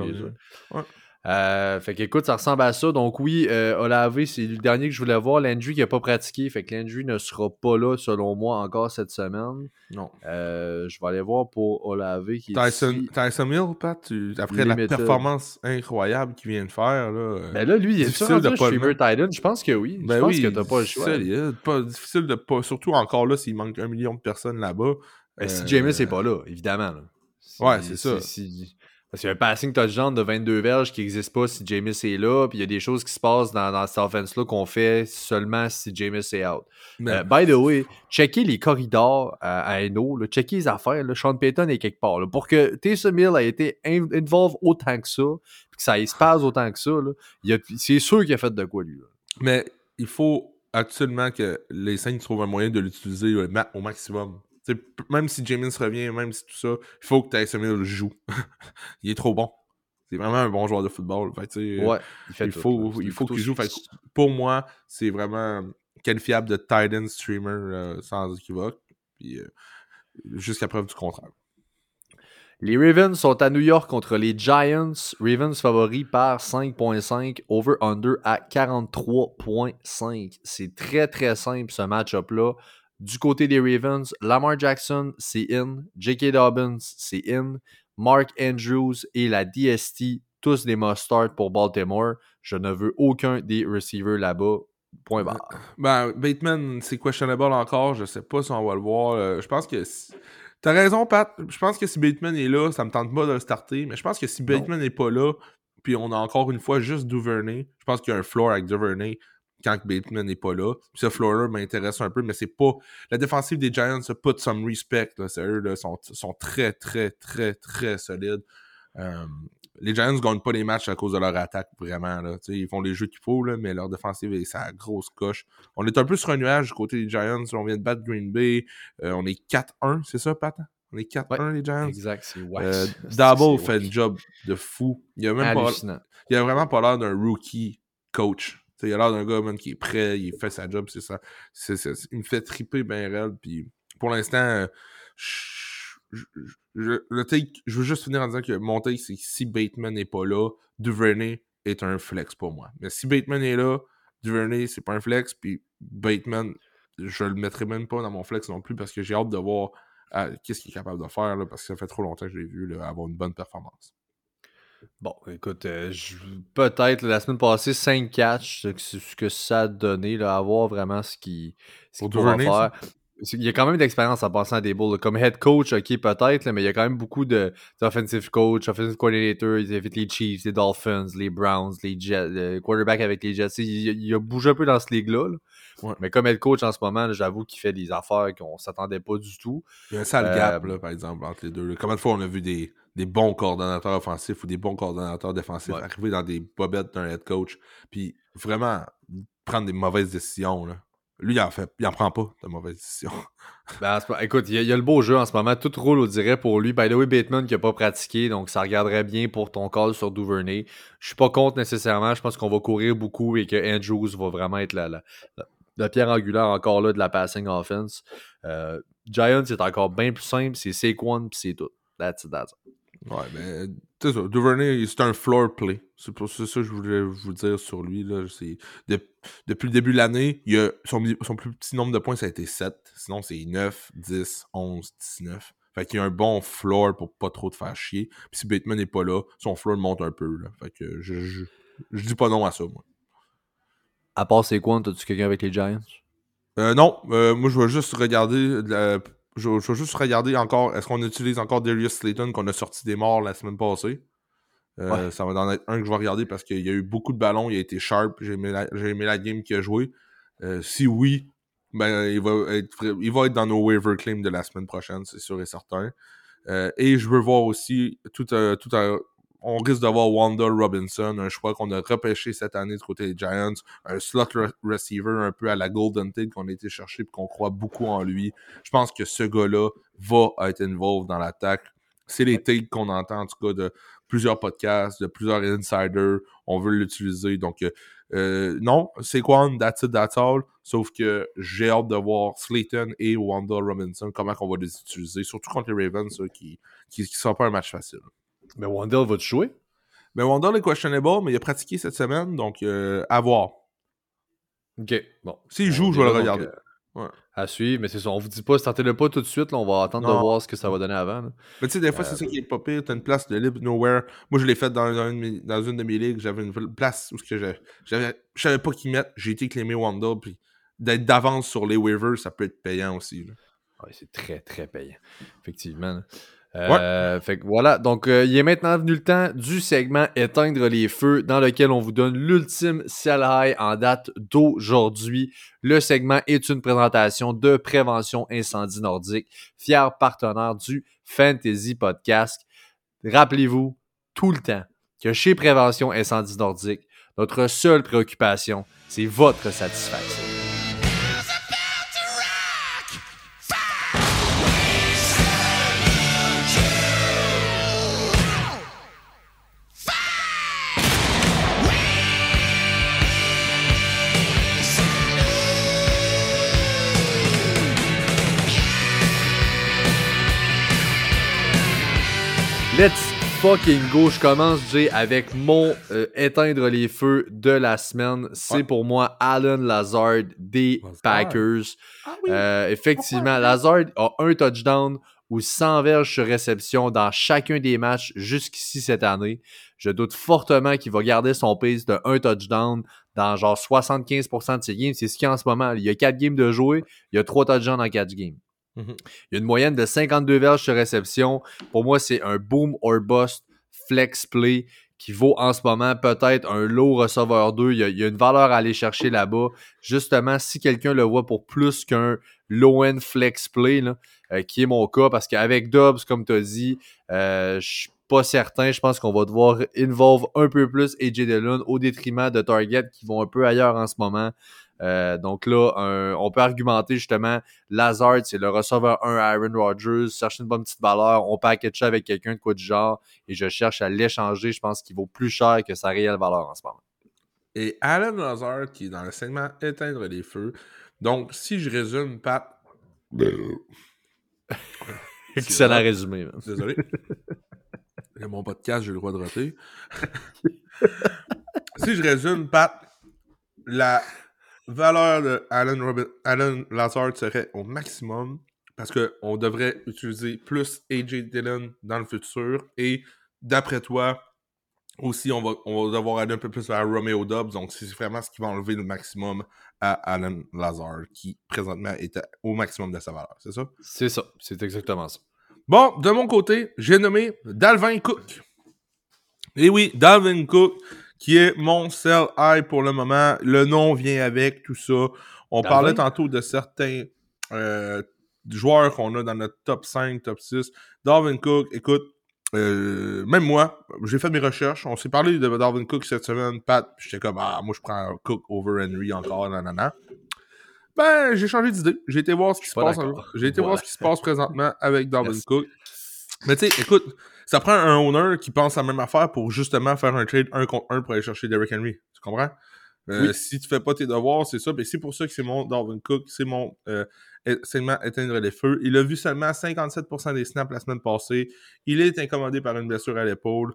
Euh, fait qu'écoute, ça ressemble à ça. Donc oui, euh, Olave, c'est le dernier que je voulais voir. Landry qui n'a pas pratiqué. Fait que Landry ne sera pas là, selon moi, encore cette semaine. Non. Euh, je vais aller voir pour Olave qui est Tyson, ici. Tyson Hill, Pat, tu- après la performance incroyable qu'il vient de faire, là. euh, Ben là, lui, il est Difficile sur de pas le streamer Titan. Je pense que oui. ben je pense oui, que t'as pas le choix. difficile, pas, difficile de pas. Surtout encore là, s'il manque un million de personnes là-bas. Ben, si James n'est pas là, évidemment. là. Si- Ouais, c'est ça. si- si- Parce qu'il y a un passing touchdown de 22 verges qui n'existe pas si James est là, puis il y a des choses qui se passent dans, dans cette offense-là qu'on fait seulement si James est out. Euh, by the way, checker les corridors à, à Eno, là, les affaires, là, Sean Payton est quelque part. Là, pour que Taysom Hill ait été involved autant que ça, puis que ça se passe autant que ça, c'est sûr qu'il a fait de quoi lui. Mais il faut actuellement que les Saints trouvent un moyen de l'utiliser au maximum même si James revient, même si tout ça, il faut que Tyson Hill joue. il est trop bon. C'est vraiment un bon joueur de football. ouais, il, faut, il faut qu'il joue. pour moi, c'est vraiment qualifiable de Titan streamer euh, sans équivoque. Euh, jusqu'à preuve du contraire. Les Ravens sont à New York contre les Giants. Ravens favoris par 5.5, over-under à 43.5. C'est très très simple ce match-up-là. Du côté des Ravens, Lamar Jackson, c'est in. J.K. Dobbins, c'est in. Mark Andrews et la DST, tous des must-start pour Baltimore. Je ne veux aucun des receivers là-bas. Point barre. Ben, Bateman, c'est questionable encore. Je sais pas si on va le voir. Euh, je pense que. T'as raison, Pat. Je pense que si Bateman est là, ça me tente pas de le starter. Mais je pense que si Bateman n'est pas là, puis on a encore une fois juste Duvernay, je pense qu'il y a un floor avec Duvernay quand Bateman n'est pas là. ce floor m'intéresse un peu, mais c'est pas. La défensive des Giants put some respect. Là, eux, là, sont, sont, très, très, très, très solides. Euh, les Giants ne gagnent pas les matchs à cause de leur attaque, vraiment. Là. Ils font les jeux qu'il faut, là, mais leur défensive est sa grosse coche. On est un peu sur un nuage du côté des Giants. On vient de battre Green Bay. Euh, on est 4-1, c'est ça, Pat? On est 4-1, les Giants? Exact, c'est euh, Double fait un job de fou. Il a, même pas, il a vraiment pas l'air d'un rookie coach il a l'air d'un gars qui est prêt, il fait sa job, c'est ça. il me fait triper bien réel. Puis pour l'instant, take, je veux juste finir en disant que mon take, c'est que si Bateman n'est pas là, Duvernay est un flex pour moi. Mais si Bateman est là, Duvernay, c'est pas un flex. Puis Bateman, je le mettrai même pas dans mon flex non plus parce que j'ai hâte de voir ah, qu'est-ce qu'il est capable de faire là, parce que ça fait trop longtemps que je l'ai vu avoir une bonne performance. Bon, écoute, euh, peut-être la semaine passée, 5 catchs, ce que ça a donné, là, à voir vraiment ce qu'il faire. Il y a quand même d'expérience en passant à des bowls. Comme head coach, ok, peut-être, mais il y a quand même beaucoup d'offensive coach, offensive coordinator. Il a fait les Chiefs, les Dolphins, les Browns, les Jets, le quarterback avec les Jets. Il, a bougé un peu dans ce ligue-là. Mais comme head coach en ce moment, j'avoue qu'il fait des affaires qu'on s'attendait pas du tout. Il y a un sale gap, euh, là, par exemple, entre les deux. Combien de fois on a vu des, des bons coordonnateurs offensifs ou des bons coordonnateurs défensifs arriver dans des bobettes d'un head coach, puis vraiment prendre des mauvaises décisions, là. Lui, il en fait, il en prend pas de mauvaises décisions. Ben, écoute, il y, a, le beau jeu en ce moment. Tout roule, on dirait, pour lui. By the way, Bateman qui n'a pas pratiqué, donc ça regarderait bien pour ton call sur Duvernay. Je suis pas contre nécessairement. Je pense qu'on va courir beaucoup et que Andrews va vraiment être la, la, pierre angulaire encore là de la passing offense. Euh, Giants, c'est encore bien plus simple. C'est Saquon, puis c'est tout. That's it, that's it. Ouais, mais c'est ça. Duvernay, c'est un floor play. C'est pour ça que je voulais vous dire sur lui. Là. depuis le début de l'année, son, son plus petit nombre de points, ça a été 7. Sinon, c'est 9, 10, 11, 19. Fait qu'il y a un bon floor pour pas trop te faire chier. Puis si Bateman n'est pas là, son floor monte un peu. Là. Fait que je, je, je, dis pas non à ça, moi. À part c'est quoi, t'as-tu quelqu'un avec les Giants? Euh, non, euh, moi je vais juste regarder je, vais juste regarder encore. Est-ce qu'on utilise encore Darius Slayton qu'on a sorti des morts la semaine passée? Euh, ça va en être un que je vais regarder parce qu'il y a eu beaucoup de ballons, il a été sharp, j'ai aimé, la game qu'il a joué. Si oui, ben, il, va être, il va être dans nos waiver claims de la semaine prochaine, c'est sûr et certain. Et je veux voir aussi tout, tout on risque d'avoir Wanda Robinson, un choix qu'on a repêché cette année du côté des Giants, un slot receiver un peu à la Golden Tate qu'on a été chercher et qu'on croit beaucoup en lui. Je pense que ce gars-là va être involved dans l'attaque. C'est les takes qu'on entend en tout cas de plusieurs podcasts, de plusieurs insiders. On veut l'utiliser. Donc, euh, euh, non, c'est quoi, that's it, that's all. Sauf que j'ai hâte de voir Slayton et Wanda Robinson, comment on va les utiliser, surtout contre les Ravens, qui ne sont pas un match facile. Mais Wandell va-tu jouer? Mais Wandell est questionable, mais il a pratiqué cette semaine, donc euh, à voir. Ok, bon. S'il joue, je vais le regarder. Euh, à suivre, mais c'est ça. On vous dit pas, tentez-le pas tout de suite, là, on va attendre de voir ce que ça va donner avant. Mais tu sais, des fois, c'est euh, ça qui est pas pire. T'as une place de libre nowhere. Moi, je l'ai fait dans, une, dans une de mes ligues. J'avais une place où je savais pas qui mettre. J'ai été clémé Wandell, puis d'être d'avance sur les waivers, ça peut être payant aussi. Oui, c'est très, très payant. Effectivement. Euh, fait que voilà, donc euh, il est maintenant venu le temps du segment Éteindre les feux, dans lequel on vous donne l'ultime sell high en date d'aujourd'hui. Le segment est une présentation de Prévention Incendie Nordique, fier partenaire du Fantasy Podcast. Rappelez-vous tout le temps que chez Prévention Incendie Nordique, notre seule préoccupation, c'est votre satisfaction. Let's fucking go. Je commence, Jay, avec mon euh, éteindre les feux de la semaine. C'est Ouais. pour moi Alan Lazard des Lazard. Packers. Ah Euh, effectivement, Lazard a un touchdown ou 100 verges sur réception dans chacun des matchs jusqu'ici cette année. Je doute fortement qu'il va garder son pace de un touchdown dans genre 75% de ses games. C'est ce qu'il y a en ce moment. Il y a 4 games de jouer, il y a 3 touchdowns dans 4 games. Mhm. Il y a une moyenne de 52 verges sur réception. Pour moi, c'est un boom or bust flex play qui vaut en ce moment peut-être un low receveur 2. Il y, a, une valeur à aller chercher là-bas. Justement, si quelqu'un le voit pour plus qu'un low-end flex play, euh, qui est mon cas, parce qu'avec Dobbs, comme tu as dit, euh, je suis pas certain. Je pense qu'on va devoir involve un peu plus AJ Dillon au détriment de Target qui vont un peu ailleurs en ce moment. Euh, donc là, un- on peut argumenter justement Lazard, c'est le receveur 1 à Aaron Rodgers, chercher une bonne petite valeur, on package ça avec quelqu'un de quoi du genre, et je cherche à l'échanger. Je pense qu'il vaut plus cher que sa réelle valeur en ce moment. Et Alan Lazard, qui est dans le segment Éteindre les feux. Donc, si je résume, Pat. Excellent vrai. résumé. man. Désolé. Mon podcast, j'ai le droit de roter. si je résume, Pat, la valeur de Alan, Robin, Alan Lazard serait au maximum parce qu'on devrait utiliser plus AJ Dillon dans le futur et d'après toi, aussi, on va, on va devoir aller un peu plus vers Romeo Dobbs. Donc, c'est vraiment ce qui va enlever le maximum à Alan Lazard, qui présentement est au maximum de sa valeur. C'est ça? C'est ça, c'est exactement ça. Bon, de mon côté, j'ai nommé Dalvin Cook. Et oui, Dalvin Cook, qui est mon sell high pour le moment. Le nom vient avec tout ça. On parlait tantôt de certains euh, joueurs qu'on a dans notre top 5, top 6. Dalvin Cook, écoute, euh, même moi, j'ai fait mes recherches. On s'est parlé de Dalvin Cook cette semaine, Pat. J'étais comme, ah, moi, je prends Cook over Henry encore, nanana. Ben, j'ai changé d'idée. J'ai été voir ce qui se Pas passe. J'ai été voir ce qui se passe présentement avec Yes. Cook. Mais tu sais, écoute, ça prend un owner qui pense à la même affaire pour justement faire un trade un contre un pour aller chercher Derrick Henry. Tu comprends? Euh, Oui. Si tu fais pas tes devoirs, c'est ça. Et c'est pour ça que c'est mon Dalvin Cook, c'est mon euh, segment éteindre les feux. Il a vu seulement 57% des snaps la semaine passée. Il est incommodé par une blessure à l'épaule.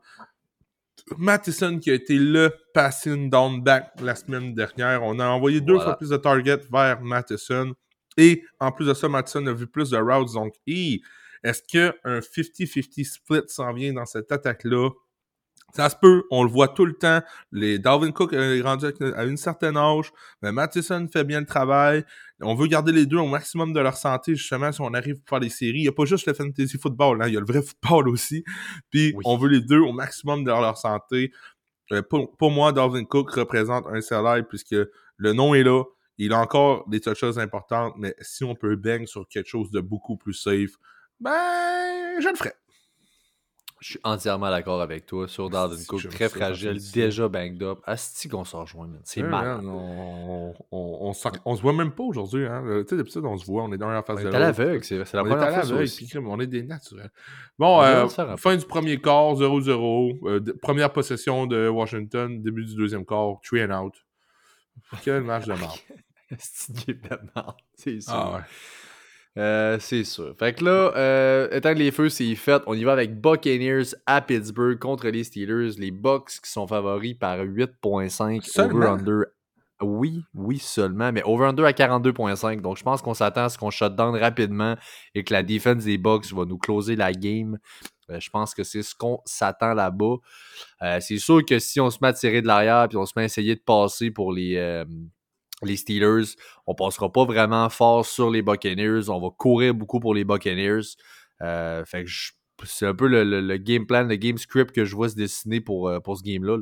Mattison qui a été le passing down back la semaine dernière. On a envoyé deux fois plus de targets vers Mattison. Et en plus de ça, Mattison a vu plus de routes. Donc, hi, est-ce qu'un 50-50 split s'en vient dans cette attaque-là? Ça se peut, on le voit tout le temps. Les Dalvin Cook est rendu à une certaine âge, mais Mattison fait bien le travail. On veut garder les deux au maximum de leur santé, justement, si on arrive pour faire des séries. Il n'y a pas juste le fantasy football, hein, il y a le vrai football aussi. Puis Oui. on veut les deux au maximum de leur santé. Euh, pour, pour moi, Dalvin Cook représente un salaire puisque le nom est là. Il a encore des choses importantes, mais si on peut bang sur quelque chose de beaucoup plus safe, ben, je le ferai. Je suis entièrement d'accord avec toi sur Asti, Cook, très ça, fragile, ça. déjà banged up. Asti qu'on s'en rejoint. C'est mal. on, on, on, on se voit même pas aujourd'hui. Hein. Tu sais, d'habitude, on se voit, on est dans la face On de est à l'aveugle, c'est la On est première à fois ça on est des naturels. Bon, On euh, fin du premier quart, 0-0. Euh, première possession de Washington, début du deuxième quart, three and out. Quel match de merde. Asti de merde, c'est sûr. Ah ouais. Euh, c'est sûr. Fait que là, euh, éteindre les feux, c'est fait. On y va avec Buccaneers à Pittsburgh contre les Steelers. Les Bucks qui sont favoris par 8.5 Seulement? over-under. Oui, oui seulement, mais over-under à 42.5. Donc je pense qu'on s'attend à ce qu'on shut down rapidement et que la défense des Bucks va nous closer la game. Euh, je pense que c'est ce qu'on s'attend là-bas. C'est sûr que si on se met à tirer de l'arrière puis on se met à essayer de passer pour les, les Steelers, on passera pas vraiment fort sur les Buccaneers. On va courir beaucoup pour les Buccaneers. Euh, fait que je c'est un peu le, game plan, le game script que je vois se dessiner pour, euh, pour ce game-là.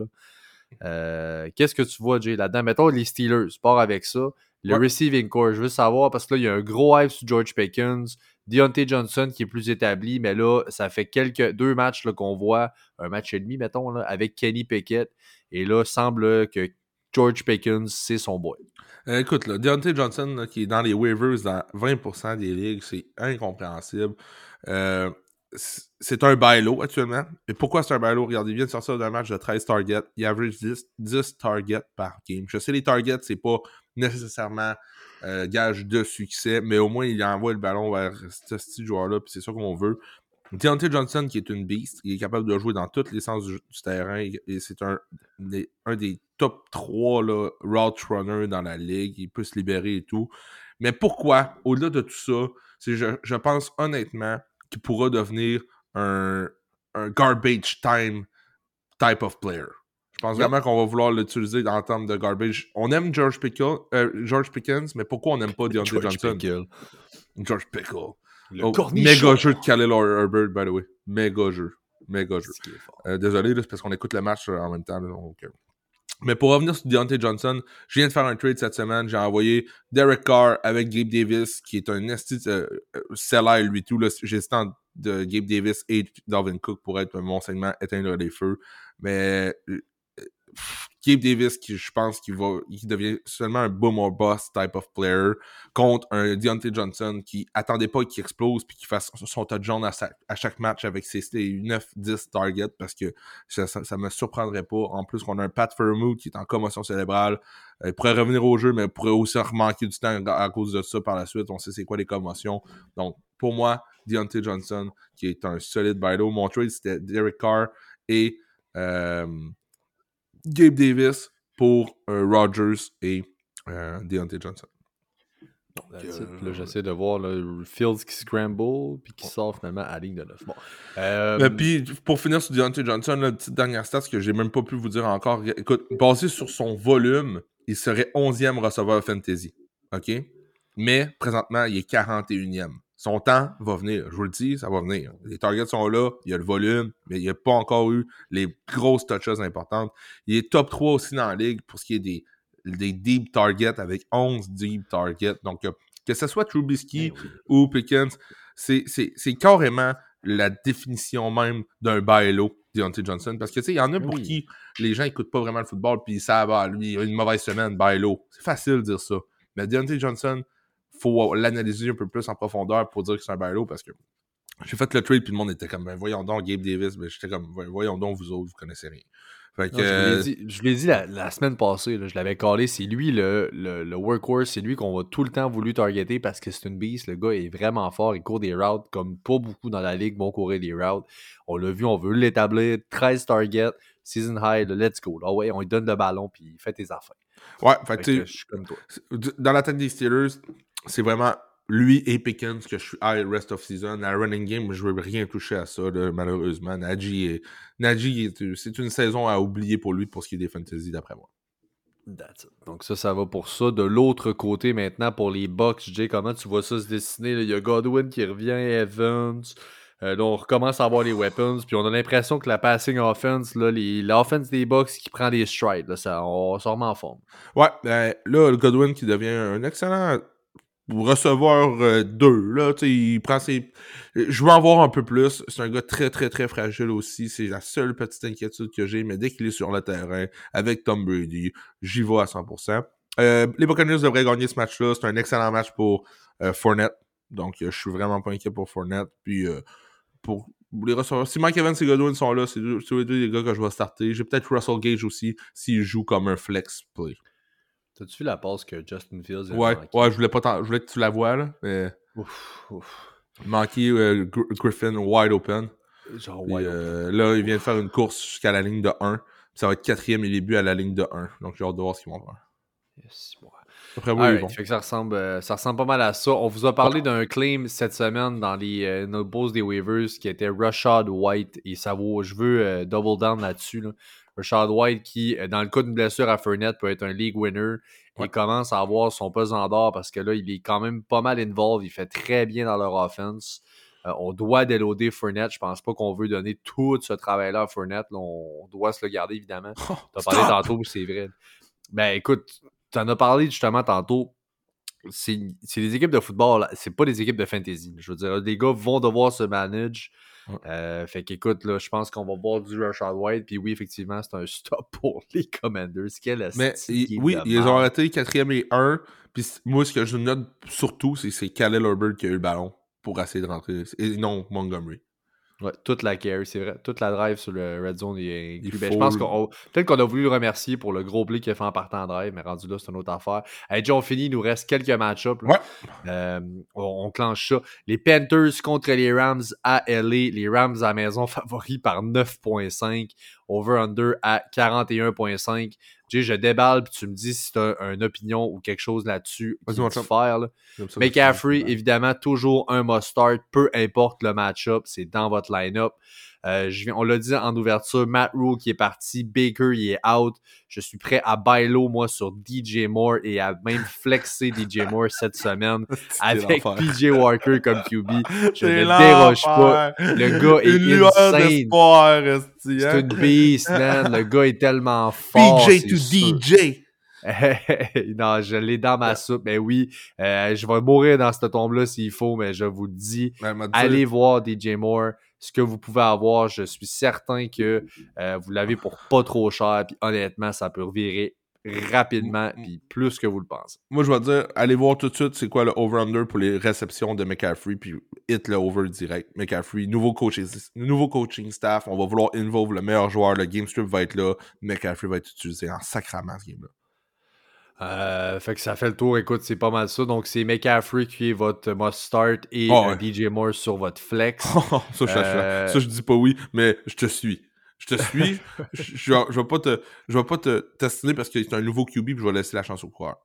Qu'est-ce que tu vois, Jay, là-dedans? Mettons les Steelers, pars avec ça. Le receiving core, je veux savoir parce que là, il y a un gros hype sur George Pickens. Deontay Johnson qui est plus établi, mais là, ça fait quelques deux matchs qu'on voit, un match et demi, mettons, là, avec Kenny Pickett. Et là, semble que George Pickens, c'est son boy. Euh, écoute, là, Deontay Johnson, qui est dans les waivers dans 20% des ligues, c'est incompréhensible. Euh, c'est un bailo actuellement. Et pourquoi c'est un bailo? Regardez, il vient de sortir d'un match de 13 targets. Il average 10, 10 targets par game. Je sais, les targets, c'est pas nécessairement euh, gage de succès, mais au moins il envoie le ballon vers ce, petit joueur-là, puis c'est ça qu'on veut. Deontay Johnson, qui est une beast, il est capable de jouer dans tous les sens du, terrain, et c'est un, un, des top 3 là, route runners dans la ligue, il peut se libérer et tout. Mais pourquoi, au-delà de tout ça, c'est je, je pense honnêtement qu'il pourra devenir un, un garbage time type of player. Je pense vraiment qu'on va vouloir l'utiliser en termes de garbage. On aime George, Pickle, euh, George Pickens, mais pourquoi on n'aime pas Deontay Johnson? Pickle. George Pickle. Oh, méga jeu de Khalil Herbert, by the way. Méga jeu. Méga jeu. Euh, désolé, c'est parce qu'on écoute le match euh, en même temps. Mais pour revenir sur Deontay Johnson, je viens de faire un trade cette semaine. J'ai envoyé Derek Carr avec Gabe Davis, qui est un esti euh, seller, lui tout. J'ai de Gabe Davis et Dalvin Cook pour être mon segment éteindre les feux. Mais Gabe Davis, qui je pense qu'il va, qui devient seulement un boom or boss type of player, contre un Deontay Johnson qui attendait pas qu'il explose puis qu'il fasse son touchdown à, à chaque match avec ses 9-10 targets parce que ça, ça, me surprendrait pas. En plus, qu'on a un Pat Fairmouth qui est en commotion cérébrale. Euh, il pourrait revenir au jeu, mais il pourrait aussi remanquer du temps à cause de ça par la suite. On sait c'est quoi les commotions. Donc, pour moi, Deontay Johnson, qui est un solide bailo. Mon trade, c'était Derek Carr et euh, Gabe Davis pour euh, Rodgers et euh, Deontay Johnson. Donc, euh, j'essaie de voir le Fields qui scramble puis qui sort finalement à la ligne de 9. Bon. puis pour finir sur Deontay Johnson, la petite dernière stat que j'ai même pas pu vous dire encore. Écoute, basé sur son volume, il serait 11e receveur fantasy. OK? Mais présentement, il est 41e. Son temps va venir. Je vous le dis, ça va venir. Les targets sont là, il y a le volume, mais il n'y a pas encore eu les grosses touches importantes. Il est top 3 aussi dans la ligue pour ce qui est des, des deep targets avec 11 deep targets. Donc, euh, que ce soit Trubisky ben ou Pickens, c'est carrément la définition même d'un bailo, Deontay Johnson. Parce que, tu sais, il y en a ben pour qui les gens n'écoutent pas vraiment le football, puis ils savent, ah, lui, il a une mauvaise semaine, bailo. C'est facile de dire ça. Mais Deontay Johnson, faut l'analyser un peu plus en profondeur pour dire que c'est un bailo parce que j'ai fait le trade puis le monde était comme ben, voyons donc Gabe Davis ben, j'étais comme voyons donc vous autres vous connaissez rien fait que, je l'ai dit, la, semaine passée, je l'avais collé, c'est lui le, le, workhorse, c'est lui qu'on va tout le temps voulu targeter parce que c'est une beast, le gars est vraiment fort, il court des routes comme pas beaucoup dans la ligue vont courir des routes. On l'a vu, on veut l'établir, 13 targets, season high, let's go. Là, ouais, on lui donne le ballon puis il fait tes affaires. Ouais, fait, fait que, je suis comme toi. Dans la tête des Steelers, c'est vraiment lui et Pickens que je suis high rest of season. La running game, je ne veux rien toucher à ça, malheureusement. Najee, c'est une saison à oublier pour lui pour ce qui est des fantasy, d'après moi. Donc ça, ça va pour ça. De l'autre côté, maintenant, pour les Bucks, Jay, comment tu vois ça se dessiner? Il y a Godwin qui revient, Evans. Euh, là, on recommence à avoir les weapons, puis on a l'impression que la passing offense, l'offense des Bucks qui prend des strides, là, ça, on sort en forme. Ouais, ben, là, le Godwin qui devient un excellent recevoir euh, deux. Là, il prend ses... Je veux en voir un peu plus. C'est un gars très, très, très fragile aussi. C'est la seule petite inquiétude que j'ai. Mais dès qu'il est sur le terrain avec Tom Brady, j'y vais à 100%. Euh, les Buccaneers devraient gagner ce match-là. C'est un excellent match pour euh, Fournette. Donc, je suis vraiment pas inquiet pour Fournette. Puis, pour les receveurs, si Mike Evans et Godwin sont là, c'est les deux les gars que je vais starter. J'ai peut-être Russell Gage aussi s'il joue comme un flex play. T'as-tu vu la passe que Justin Fields a Ouais, ouais, je voulais, pas je voulais que tu la vois, là. Mais... Ouf, ouf. Manqué euh, Griffin wide open. Genre wide euh, open. Là, il vient de faire une course jusqu'à la ligne de 1. Ça va être quatrième et début à la ligne de 1. Donc j'ai hâte de voir ce qu'ils vont faire. Yes, ouais. Après, oui, right, fait que ça ressemble, euh, ça ressemble pas mal à ça. On vous a parlé d'un claim cette semaine dans les euh, nos des waivers qui était Rashad White et ça vaut, je veux double down là-dessus. Là. Rashad White qui, euh, dans le cas d'une blessure à Fournette, peut être un league winner. Il commence à avoir son pesant d'or parce que là, il est quand même pas mal involved. Il fait très bien dans leur offense. Euh, on doit déloader Fournette. Je pense pas qu'on veut donner tout ce travail-là à Fournette. Là, on doit se le garder, évidemment. Oh, Tu as parlé stop! tantôt, c'est vrai. Ben écoute, tu en as parlé justement tantôt. C'est des équipes de football, c'est pas des équipes de fantasy. Je veux dire, les gars vont devoir se manager. Ouais. Euh, fait qu'écoute, là, je pense qu'on va voir du Rashad White. Puis oui, effectivement, c'est un stop pour les Commanders. Quel Mais il- oui, ils ont arrêté 4e et 1. Puis moi, ce que je note surtout, c'est c'est Khalil Herbert qui a eu le ballon pour essayer de rentrer. Et non Montgomery. Ouais, toute la carry, c'est vrai. Toute la drive sur le red zone est inclus. Ben, je pense qu'on peut-être qu'on a voulu le remercier pour le gros play qu'il a fait en partant en drive, mais rendu là, c'est une autre affaire. Hey, Joe, on finit, il nous reste quelques match-ups. Ouais. Euh, on, on clenche ça. Les Panthers contre les Rams à LA. Les Rams à la maison favoris par 9.5. Over-under à 41.5. Je déballe, puis tu me dis si tu as une opinion ou quelque chose là-dessus Vas-y, qui mon te chum. faire. là. McCaffrey, évidemment, toujours un must-start, peu importe le match-up, c'est dans votre line-up. Euh, je viens, on l'a dit en ouverture, Matt Rule qui est parti, Baker il est out. Je suis prêt à bailler low, moi, sur DJ Moore et à même flexer DJ Moore cette semaine avec. PJ Walker comme QB. Je ne déroge pas. Le gars est Une insane. C'est hein? une beast, man. Le gars est tellement fort. PJ to sûr. DJ. non, je l'ai dans ma soupe. Mais oui, euh, je vais mourir dans cette tombe-là s'il faut, mais je vous le dis. Ben, Allez voir DJ Moore. Ce que vous pouvez avoir, je suis certain que euh, vous l'avez pour pas trop cher. Puis honnêtement, ça peut revirer rapidement, puis plus que vous le pensez. Moi, je vais dire, allez voir tout de suite c'est quoi le over-under pour les réceptions de McCaffrey, puis hit le over direct. McCaffrey, nouveau coaching, nouveau coaching staff, on va vouloir involve le meilleur joueur, le game strip va être là, McCaffrey va être utilisé en sacrament ce game-là. Euh, fait que ça fait le tour. Écoute, c'est pas mal ça. Donc, c'est McCaffrey qui est votre must start et Oh, ouais. DJ Moore sur votre flex. ça, je, Euh, ça, je dis pas oui, mais je te suis. Je te suis. je, je, je vais pas te, je vais pas te tester parce que c'est un nouveau QB, puis je vais laisser la chance au coureur.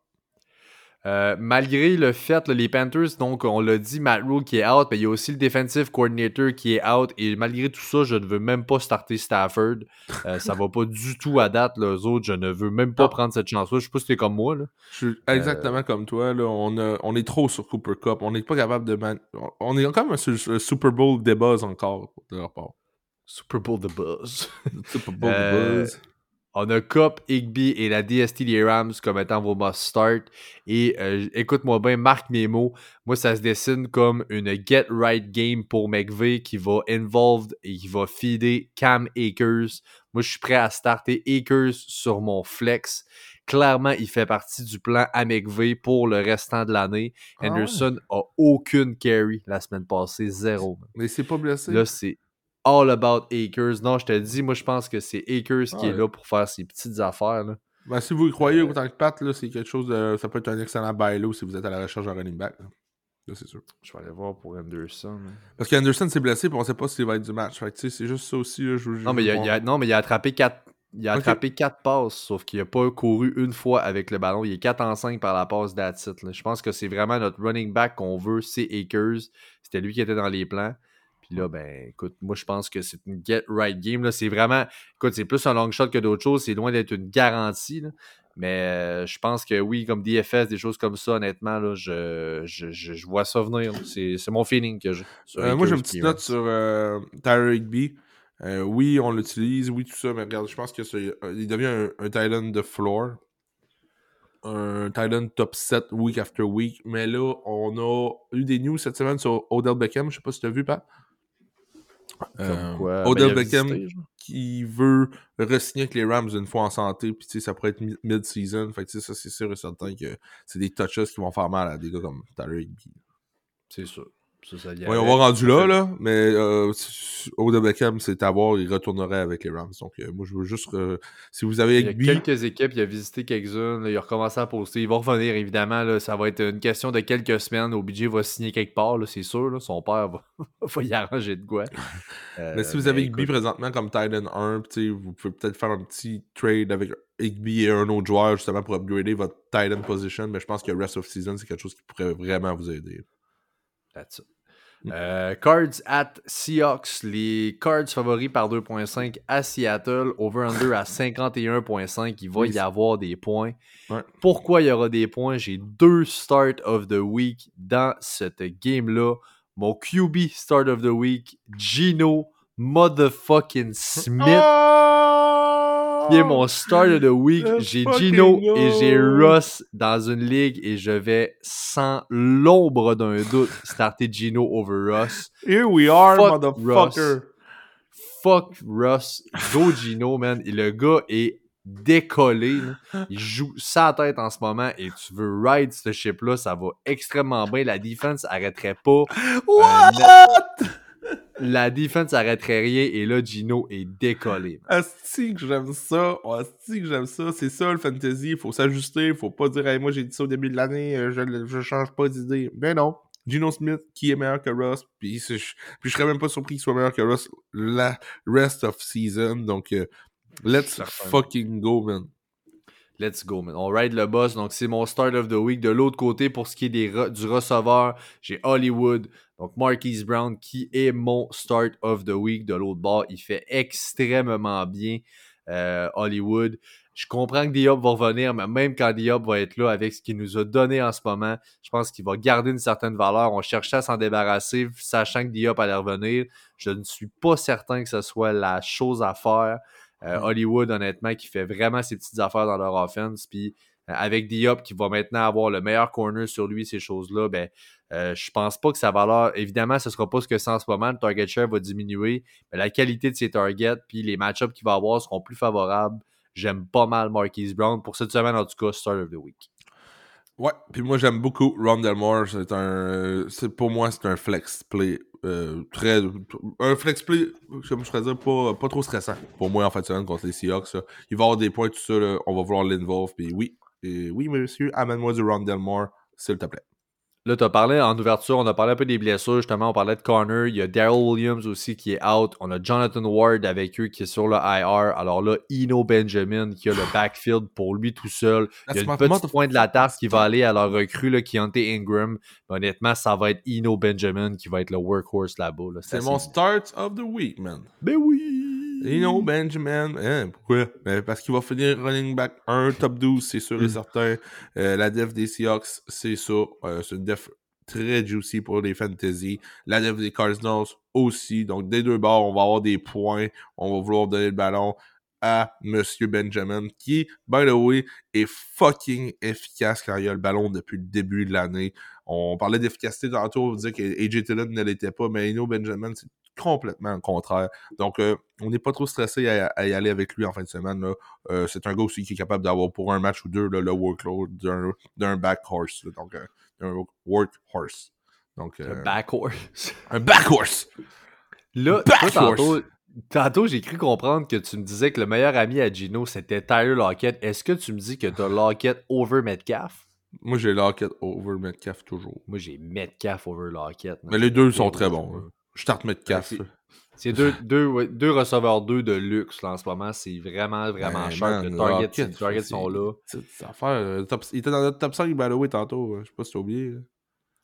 Euh, malgré le fait, là, les Panthers, donc on l'a dit, Matt Rule qui est out, mais il y a aussi le defensive coordinator qui est out. Et malgré tout ça, je ne veux même pas starter Stafford. Euh, ça va pas du tout à date, là, eux autres. Je ne veux même pas prendre cette chance-là. Je sais pas si t'es comme moi. Là. Je suis exactement comme toi. Là. On, a- on est trop sur Cooper Cup. On n'est pas capable de. man- On est quand même sur le Super Bowl des buzz encore de leur part. Super Bowl the Buzz. Super Bowl des Euh, buzz. On a Cup, Higby et la DST des Rams comme étant vos must start. Et euh, écoute-moi bien, marque mes mots. Moi, ça se dessine comme une get right game pour McVeigh qui va involved et qui va feeder Cam Akers. Moi, je suis prêt à starter Akers sur mon flex. Clairement, il fait partie du plan à McVeigh pour le restant de l'année. Ah ouais? Henderson a aucune carry la semaine passée, zéro. Mais c'est pas blessé. Là, c'est all about Akers. Non, je te dis, moi, je pense que c'est Akers qui Ah est ouais. là pour faire ses petites affaires. là. Ben, si vous y croyez autant que Pat, là, c'est quelque chose de. Ça peut être un excellent buy low si vous êtes à la recherche d'un running back. Là, Là, c'est sûr. Je vais aller voir pour Anderson. là. Parce qu'Anderson s'est blessé et on sait pas s'il va être du match. Fait que, c'est juste ça aussi. Là, je, Non, mais il a, il a- non, mais il a attrapé 4. Il a attrapé 4 passes, sauf qu'il n'a pas couru une fois avec le ballon. Il est 4 en 5 par la passe d'Atit. Je pense que c'est vraiment notre running back qu'on veut, c'est Akers. C'était lui qui était dans les plans. Puis là, ben, écoute, moi, je pense que c'est une get right game. C'est vraiment, écoute, c'est plus un long shot que d'autres choses. C'est loin d'être une garantie. là. Mais euh, je pense que oui, comme DFS, des choses comme ça, honnêtement, là, je, je, je, vois ça venir. C'est mon feeling que j'ai. Euh, moi, j'ai une petite est- note sur euh, Tyler Higby. Euh, oui, on l'utilise, oui, tout ça, mais regarde, je pense que il devient un, un Thailand de floor. Un Thailand top 7 week after week. Mais là, on a eu des news cette semaine sur Odell Beckham. Je sais pas si tu as vu, Pat? Euh, Comme quoi, ben, Odell il a Beckham qui veut re-signer avec les Rams une fois en santé. Puis, tu sais, ça pourrait être mi- mid-season. Fait que, tu sais, ça, c'est sûr et certain que c'est des touches qui vont faire mal à des gars comme Tyler Higby. C'est sûr. Ça, on va rendu là, là, mais euh, Beckham, c'est à voir, il retournerait avec les Rams. Donc, euh, moi, je veux juste. euh, si vous avez Il y a quelques équipes, il a visité quelques-unes, il a recommencé à poster. Il va revenir, évidemment. Là, ça va être une question de quelques semaines. OBJ va signer quelque part, c'est sûr. là. son père va, va y arranger de quoi. Euh, mais si vous avez Higby écoute, présentement comme Titan 1, tu sais, vous pouvez peut-être faire un petit trade avec Higby et un autre joueur justement pour upgrader votre Titan position. Mais je pense que rest of season, c'est quelque chose qui pourrait vraiment vous aider. that's it. Euh, cards at Seahawks. Les Cards favoris par 2.5 à Seattle. Over-under à 51.5. Il va Oui, y avoir des points. Ouais. Pourquoi il y aura des points? J'ai deux start of the week dans cette game-là. mon QB Start of the Week, Gino Motherfucking Smith. Oh! Qui est mon Start of the Week. J'ai Gino et j'ai Russ dans une ligue et je vais sans l'ombre d'un doute starter Gino over Russ. Here we are, Fuck motherfucker. Fuck Russ. Go Gino, man. Et le gars est décollé. là. Il joue sa tête en ce moment et tu veux ride ce ship-là, ça va extrêmement bien. La défense arrêterait pas. What? La défense arrêterait rien et là, Gino est décollé. Asti que j'aime ça. Asti que j'aime ça. C'est ça le fantasy. Il faut s'ajuster. Il faut pas dire, hey, moi j'ai dit ça au début de l'année, euh, je, change pas d'idée. Ben non. Gino Smith, qui est meilleur que Russ. Puis, je, puis je serais même pas surpris qu'il soit meilleur que Russ la rest of season. Donc, euh, let's fucking go, man. Let's go, man. On ride le boss. Donc, c'est mon start of the week. De l'autre côté, pour ce qui est des du receveur, j'ai Hollywood. Donc, Marquise Brown, qui est mon start of the week. De l'autre bord, il fait extrêmement bien, euh, Hollywood. Je comprends que Diop va revenir, mais même quand Diop va être là avec ce qu'il nous a donné en ce moment, je pense qu'il va garder une certaine valeur. On cherchait à s'en débarrasser, sachant que Diop allait revenir. Je ne suis pas certain que ce soit la chose à faire. Euh, Mm. Hollywood, honnêtement, qui fait vraiment ses petites affaires dans leur offense. Puis euh, avec Diop qui va maintenant avoir le meilleur corner sur lui, ces choses-là, ben, euh, je pense pas que sa valeur, évidemment, ce sera pas ce que c'est en ce moment. Le target share va diminuer, mais la qualité de ses targets, puis les match-ups qu'il va avoir seront plus favorables. J'aime pas mal Marquise Brown. Pour cette semaine, en tout cas, start of the week. Ouais, puis moi j'aime beaucoup Rondell Moore. C'est un, pour moi c'est un flex play euh, très, un flex play, je pourrais dire, pas, pas trop stressant pour moi en fait contre les Seahawks. Il va avoir des points tout ça, on va vouloir l'involve. Puis oui, et oui monsieur, amène-moi du Rondell Moore, s'il te plaît. Là, tu as parlé en ouverture, on a parlé un peu des blessures, justement, on parlait de Connor, il y a Daryl Williams aussi qui est out, on a Jonathan Ward avec eux qui est sur le IR, alors là, Eno Benjamin qui a le backfield pour lui tout seul, il y a une petite point de la tarte qui va aller à leur recrue, là, Keontae Ingram, mais honnêtement, ça va être Eno Benjamin qui va être le workhorse là-bas. là. C'est mon start of the week, man. Ben oui! You know, Benjamin, hein, pourquoi? Ben, parce qu'il va finir running back 1, top 12, c'est sûr et Mm. certain. Euh, la def des Seahawks, c'est ça. Euh, c'est une def très juicy pour les fantasy. La def des Cardinals aussi. Donc, des deux bords, on va avoir des points. On va vouloir donner le ballon à Monsieur Benjamin, qui, by the way, est fucking efficace quand il a le ballon depuis le début de l'année. On parlait d'efficacité tantôt, on disait que AJ Tillon ne l'était pas, mais Eno Benjamin, c'est complètement le contraire. Donc, euh, on n'est pas trop stressé à, à y aller avec lui en fin de semaine. là. Euh, c'est un gars aussi qui est capable d'avoir pour un match ou deux là, le workload d'un, d'un back horse. là. donc, euh, d'un work horse. Donc, Un backhorse. un back horse! Là, Back tantôt, j'ai cru comprendre que tu me disais que le meilleur ami à Gino, c'était Tyler Lockett. Est-ce que tu me dis que tu as Lockett over Metcalf? Moi, j'ai Lockett over Metcalf toujours. Moi, j'ai Metcalf over Lockett. Mais les deux sont très bons. Je starte Metcalf. Ouais, là. C'est deux, deux, ouais, deux receveurs 2 de luxe là, en ce moment. C'est vraiment, vraiment Ben, cher. man, Le target, les targets sont là. affaire, euh, top- il était dans notre top 5 by the way tantôt. euh, Je sais pas si t'as oublié. là.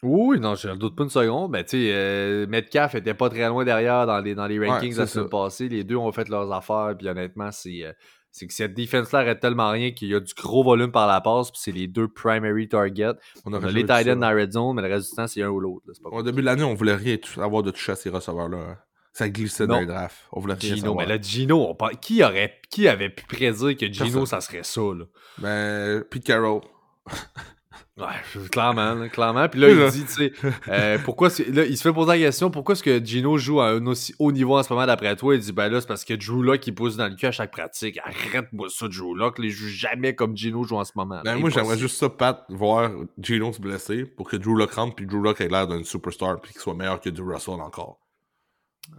Oui, non, je ne doute pas une seconde. Mais tu sais, euh, Metcalf était pas très loin derrière dans les, dans les rankings c'est la semaine passée. Les deux ont fait leurs affaires. Puis honnêtement, c'est euh, c'est que cette défense-là arrête tellement rien qu'il y a du gros volume par la passe. Puis c'est les deux primary targets. On a les tight ends dans la red zone, mais le reste du temps, c'est un ou l'autre. Au début de l'année, on voulait rien avoir de toucher à ces receveurs-là. hein. Ça glissait dans Non. les drafts. On voulait rien Gino, savoir. mais là, Gino, on qui, aurait... qui avait pu prédire que Gino, Personne. ça serait ça, là? Ben, Pete Carroll. Ouais, clairement, clairement. Puis là, il dit, tu sais, euh, pourquoi, là, il se fait poser la question, pourquoi est-ce que Gino joue à un aussi haut niveau en ce moment d'après toi? Il dit, ben là, c'est parce que Drew Lock, il pousse dans le cul à chaque pratique. Arrête-moi ça, Drew Lock, il joue jamais comme Gino joue en ce moment. Ben, moi, j'aimerais juste ça, Pat, voir Gino se blesser pour que Drew Lock rentre puis Drew Lock ait l'air d'un superstar puis qu'il soit meilleur que Drew Russell encore.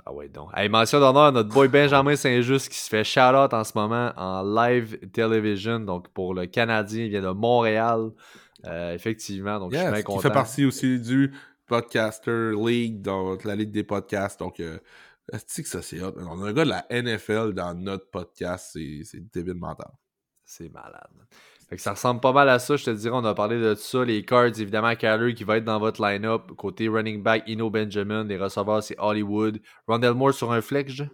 Ah ouais, donc. Hey, mention d'honneur à notre boy Benjamin Saint-Just qui se fait shout-out en ce moment en live television. Donc, pour le Canadien, il vient de Montréal. Euh, effectivement, donc je suis bien qui content. fait partie aussi du Podcaster League, donc la Ligue des podcasts. Donc, euh, que ça, c'est hot? On a un gars de la NFL dans notre podcast, c'est c'est débile mental. C'est malade. Fait que ça ressemble pas mal à ça, je te dirais. On a parlé de ça. Les cards, évidemment, Kyler qui va être dans votre line-up. Côté running back, Ino Benjamin. Les receveurs, c'est Hollywood. Rondell Moore sur un flex, je?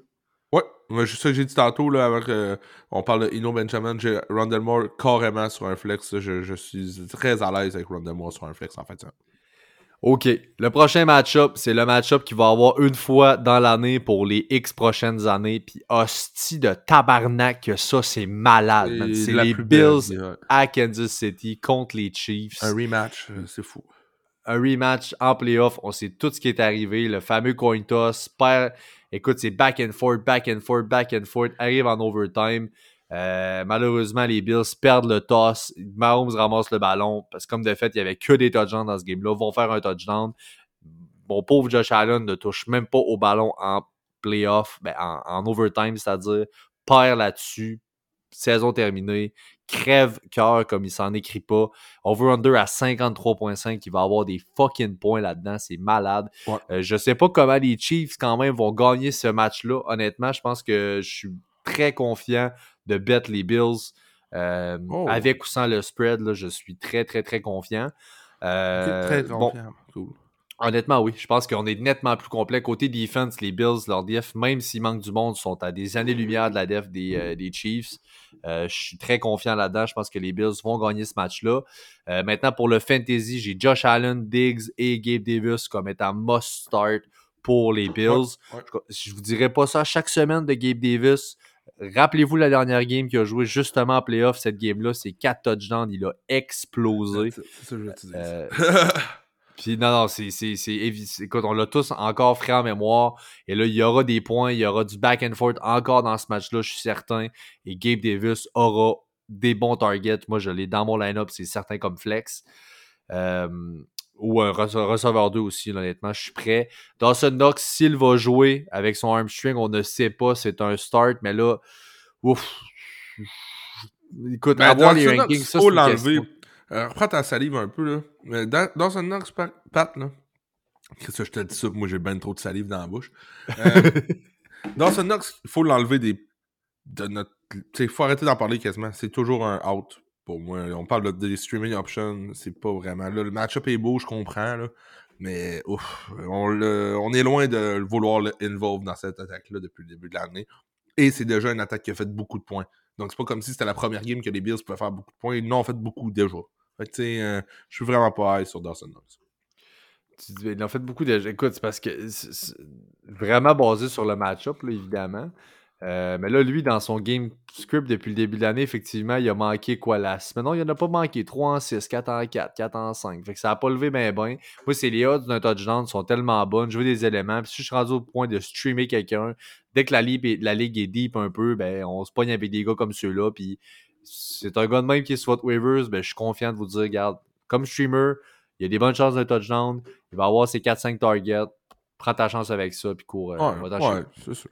Ouais, c'est ça que j'ai dit tantôt, là, avant qu'on parle de Ino Benjamin, j'ai Rondell Moore carrément sur un flex. Je, je suis très à l'aise avec Rondell Moore sur un flex, en fait. ça. OK. Le prochain match-up, c'est le match-up qui va avoir une fois dans l'année pour les X prochaines années. Puis hostie de tabarnak ça, c'est malade. C'est les belle, Bills ouais. à Kansas City contre les Chiefs. Un rematch, euh, c'est fou. un rematch en playoff. On sait tout ce qui est arrivé. Le fameux coin toss. Perd... Écoute, c'est back and forth, back and forth, back and forth. Arrive en overtime. Euh, malheureusement, les Bills perdent le toss. Mahomes ramasse le ballon. Parce que comme de fait, il n'y avait que des touchdowns dans ce game-là. Vont faire un touchdown. Mon pauvre Josh Allen ne touche même pas au ballon en playoff, ben, en, en overtime, c'est-à-dire perd là-dessus. Saison terminée. Crève cœur comme il s'en écrit pas. Over-under à 53.5. Il va avoir des fucking points là-dedans. C'est malade. Ouais. Euh, je sais pas comment les Chiefs, quand même, vont gagner ce match-là. Honnêtement, je pense que je suis très confiant de bet les Bills. Euh, Oh. Avec ou sans le spread, là, je suis très, très, très confiant. Euh, très bon, confiant. Cool. Honnêtement, oui. Je pense qu'on est nettement plus complet. Côté defense, les Bills, leur def, même s'il manque du monde, sont à des années-lumière de la def des, euh, des Chiefs. Euh, je suis très confiant là-dedans. Je pense que les Bills vont gagner ce match-là. Euh, maintenant, pour le fantasy, j'ai Josh Allen, Diggs et Gabe Davis comme étant must start pour les Bills. Je, je vous dirais pas ça chaque semaine de Gabe Davis. Rappelez-vous la dernière game qu'il a joué justement en playoff. Cette game-là, c'est 4 touchdowns. Il a explosé. C'est ça que je Puis non, non, c'est, c'est, Écoute, on l'a tous encore frais en mémoire. Et là, il y aura des points, il y aura du back and forth encore dans ce match-là, je suis certain. Et Gabe Davis aura des bons targets. Moi, je l'ai dans mon line-up, c'est certain comme flex. Euh, ou un rece- receveur 2 aussi, là, honnêtement, je suis prêt. Dawson Knox, s'il va jouer avec son hamstring, on ne sait pas, c'est un start, mais là, ouf. Écoute, Ben, avoir les rankings, Knox, ça, faut l'enlever. Euh, reprends ta salive un peu, là. Mais dans, dans un Knox, Pat, là. Qu'est-ce que je te dis ça? Moi, j'ai ben trop de salive dans la bouche. Euh, dans ce Knox, il faut l'enlever des. De notre. Il faut arrêter d'en parler quasiment. C'est toujours un out pour moi. On parle de, des streaming options. C'est pas vraiment. Là, le match-up est beau, je comprends, là. Mais ouf, on, le- on est loin de vouloir le involve dans cette attaque-là depuis le début de l'année. Et c'est déjà une attaque qui a fait beaucoup de points. Donc c'est pas comme si c'était la première game que les Bills pouvaient faire beaucoup de points. Ils en ont fait beaucoup déjà. Tu euh, je suis vraiment pas high sur Dawson Knox. Ils en fait beaucoup déjà. Écoute, c'est parce que c'est vraiment basé sur le match-up, évidemment. Euh, mais là, lui, dans son game script depuis le début de l'année, effectivement, il a manqué quoi la semaine. Non, il en a pas manqué 3 en 6, 4 en 4, 4 en 5. Fait que ça a pas levé ben ben. Moi, c'est les odds d'un touchdown sont tellement bonnes. Je veux des éléments. Puis si je suis rendu au point de streamer quelqu'un, dès que la ligue, est, la ligue est deep un peu, ben on se pogne avec des gars comme ceux-là. Puis c'est un gars de même qui est sur votre waivers, ben je suis confiant de vous dire, regarde, comme streamer, il y a des bonnes chances d'un touchdown. Il va avoir ses 4-5 targets. Prends ta chance avec ça, puis cours. euh, ouais, c'est sûr.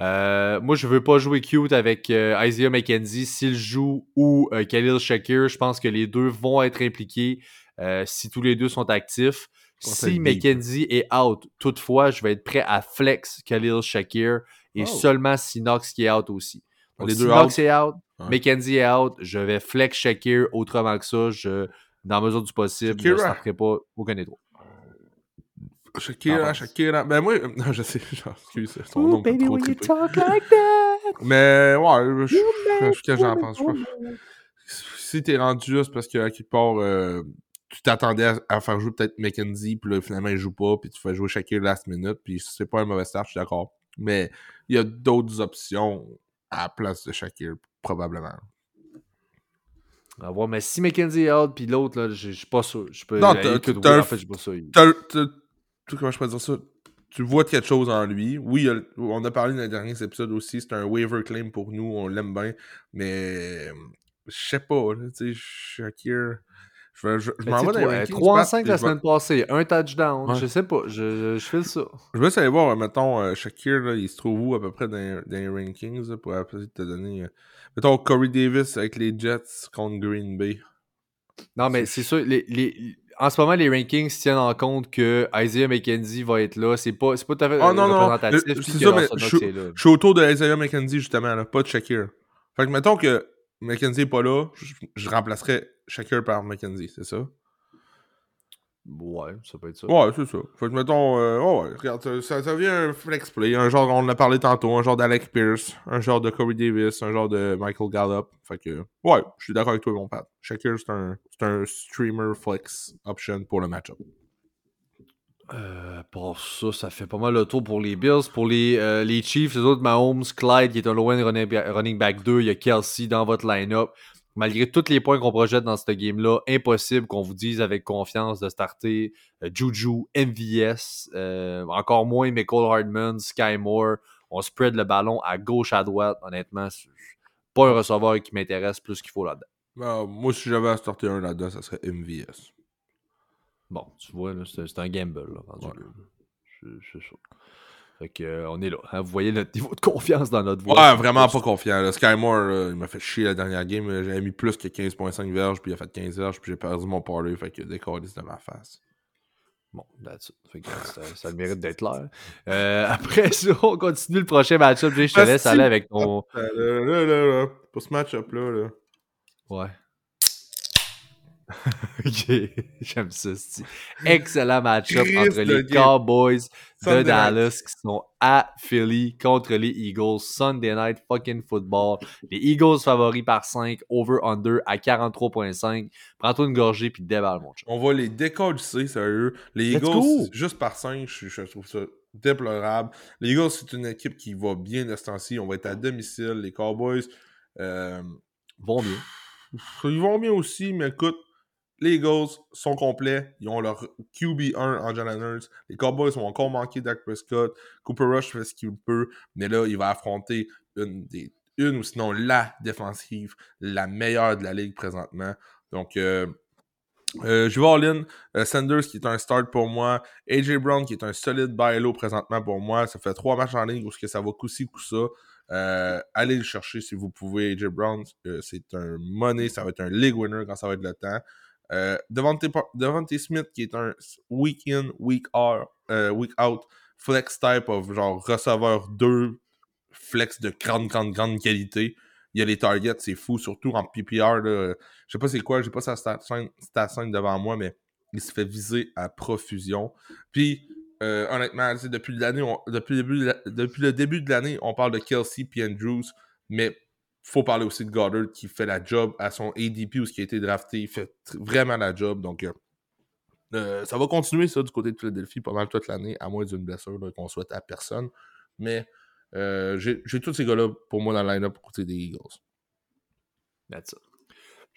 Euh, moi, je veux pas jouer cute avec euh, Isaiah McKenzie. S'il joue ou euh, Khalil Shakir, je pense que les deux vont être impliqués euh, si tous les deux sont actifs. Si. McKenzie est out, toutefois, je vais être prêt à flex Khalil Shakir et Oh. seulement si Knox qui est out aussi. Donc, Les si deux Knox out. est out, Ouais. McKenzie est out, je vais flex Shakir autrement que ça. Je, dans la mesure du possible, je ne pas aucun des trois. Shakira, penses? Shakira. Ben moi, non, je sais, excuse, nom me fait trop triper. talk like that. Mais ouais, je je- que j'en pense? Si t'es rendu juste parce qu'à quelque part, euh, tu t'attendais à, à faire jouer peut-être McKenzie, puis là, finalement, il joue pas, puis tu fais jouer Shakir last minute, puis c'est pas un mauvais start, je suis d'accord. Mais il y a d'autres options à la place de Shakir, probablement. À voir, mais si McKenzie est out, puis l'autre, là, je je suis pas sûr. Je peux, Non, t'as- en fait, tu- comment je peux dire ça? Tu vois quelque chose en lui. Oui, il y a- on a parlé dans les derniers épisodes aussi, c'est un waiver claim pour nous, on l'aime bien, mais je sais pas, tu sais, Shakir, je, m'en vais dans les toi, rankings, 3 en Pat, 5 puis la semaine passée, un touchdown. Ouais. Je sais pas, je, je, je file ça. Je vais essayer aller voir, mettons, euh, Shakir, là, il se trouve où à peu près dans, les- dans les rankings, là, pour essayer de te donner... euh, mettons, Corey Davis avec les Jets contre Green Bay. Non, mais c'est sûr, les, les, en ce moment, les rankings tiennent en compte que Isaiah McKenzie va être là. C'est pas, pas tout à fait Ah, non, non, représentatif. puis c'est ça, mais je- suis autour de Isaiah McKenzie, justement, là, pas de Shakir. Fait que mettons que McKenzie est pas là, je, je remplacerais Shakir par McKenzie, c'est ça? Ouais, ça peut être ça. Ouais, c'est ça. Fait que mettons, euh, oh ouais, regarde, ça, ça, ça vient un flex play, un genre, on en a parlé tantôt, un genre d'Alec Pierce, un genre de Corey Davis, un genre de Michael Gallup. Fait que, ouais, je suis d'accord avec toi, mon Pat. Shakir, c'est un, c'est un streamer flex option pour le match-up. Euh, pour ça, ça fait pas mal le tour pour les Bills. Pour les, euh, les Chiefs, les autres, Mahomes, Clyde, qui est un low-end running back 2, il y a Kelsey dans votre line-up. Malgré tous les points qu'on projette dans ce game-là, impossible qu'on vous dise avec confiance de starter euh, Juju, MVS, encore moins Michael Hardman, Sky Moore. On spread le ballon à gauche, à droite. Honnêtement, pas un receveur qui m'intéresse plus qu'il faut là-dedans. Moi, si j'avais à starter un là-dedans, ça serait MVS. Bon, tu vois, c'est un gamble. Là, C'est ça. Fait que, euh, on est là. Hein. vous voyez notre niveau de confiance dans notre voix. Ouais, vraiment pas confiant. Le Skymore, il m'a fait chier la dernière game. J'avais mis plus que 15.5 verges, puis il a fait 15 verges, puis j'ai perdu mon parlay. Fait que décollé de ma face. Bon, that's it. Fait que ça, ça, le mérite d'être là. Euh, après ça, on continue le prochain match-up. Je te laisse aller avec ton. Là, là, là, Pour ce match-up-là. Là. Ouais. ok, j'aime ça. Excellent match-up entre les Cowboys de Dallas qui sont à Philly contre les Eagles. Sunday Night fucking football. Les Eagles favoris par 5, over-under à 43.5. Prends-toi une gorgée puis déballe, mon chat. On va les décoller, sérieux. Les Eagles, juste par 5, je, trouve ça déplorable. Les Eagles, c'est une équipe qui va bien de ce temps-ci. On va être à domicile. Les Cowboys euh, vont bien. Ils vont bien aussi, mais écoute, les Eagles sont complets. Ils ont leur QB1 en John Les Cowboys ont encore manqué Dak Prescott. Cooper Rush fait ce qu'il peut. Mais là, il va affronter une, ou sinon la défensive, la meilleure de la ligue présentement. Donc, euh, euh, je vais all euh, Sanders qui est un start pour moi. AJ Brown qui est un solide buy présentement pour moi. Ça fait trois matchs en ligne où ça va coup-ci, coup-ça. allez le chercher si vous pouvez. AJ Brown, c'est un money. Ça va être un league winner quand ça va être le temps. Euh, Devante, Smith, qui est un week in, week out, euh, flex type of genre receveur 2, flex de grande, grande, grande qualité. Il y a les targets, c'est fou, surtout en PPR. Là. Je sais pas c'est quoi, j'ai pas sa stat 5 devant moi, mais il se fait viser à profusion. Puis, euh, honnêtement, depuis, depuis, le début, depuis le début de l'année, on parle de Kelsey et Andrews, mais faut parler aussi de Goddard qui fait la job à son ADP ou ce qui a été drafté. Il fait vraiment la job. Donc, euh, euh, ça va continuer, ça, du côté de Philadelphie, pas mal toute l'année, à moins d'une blessure qu'on souhaite à personne. Mais euh, j'ai tous ces gars-là pour moi dans le line-up côté des Eagles. That's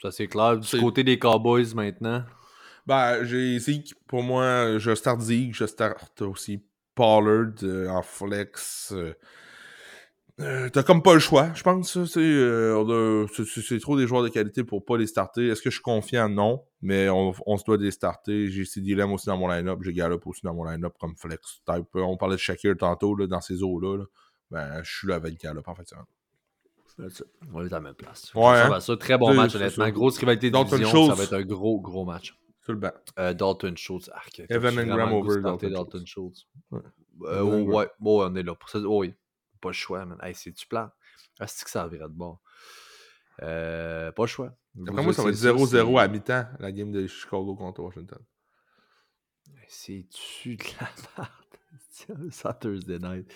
Ça, c'est clair. Du côté des Cowboys maintenant? Ben, j'ai Zeke. Pour moi, je start Zeke. Je start aussi Pollard en flex. Euh, t'as comme pas le choix, je pense. Euh, c'est trop des joueurs de qualité pour pas les starter. Est-ce que je suis confiant? Non. Mais on, se doit les starter. J'ai ces dilemmes aussi dans mon line-up. J'ai Gallup aussi dans mon line-up comme flex type. On parlait de Shakir tantôt là, dans ces eaux-là. Ben, je suis là avec Gallup en fait. On est à la même place. Ouais, ça, hein? ça, très bon match, honnêtement. Grosse rivalité de division. Ça va être un gros, gros match. Sur le banc. Euh, Dalton Schultz. Arc, Evan Ingram over Dalton, Dalton Schultz. Ouais. Euh, ouais, on est là. Pour ça. Oh, oui. Pas le choix, man. Hey, c'est-tu plan? Ah, c'est que ça virait de bon. Euh, pas le choix. Après moi, ça va être 0-0 à mi-temps, la game de Chicago contre Washington. C'est-tu de la merde? ça Thursday night.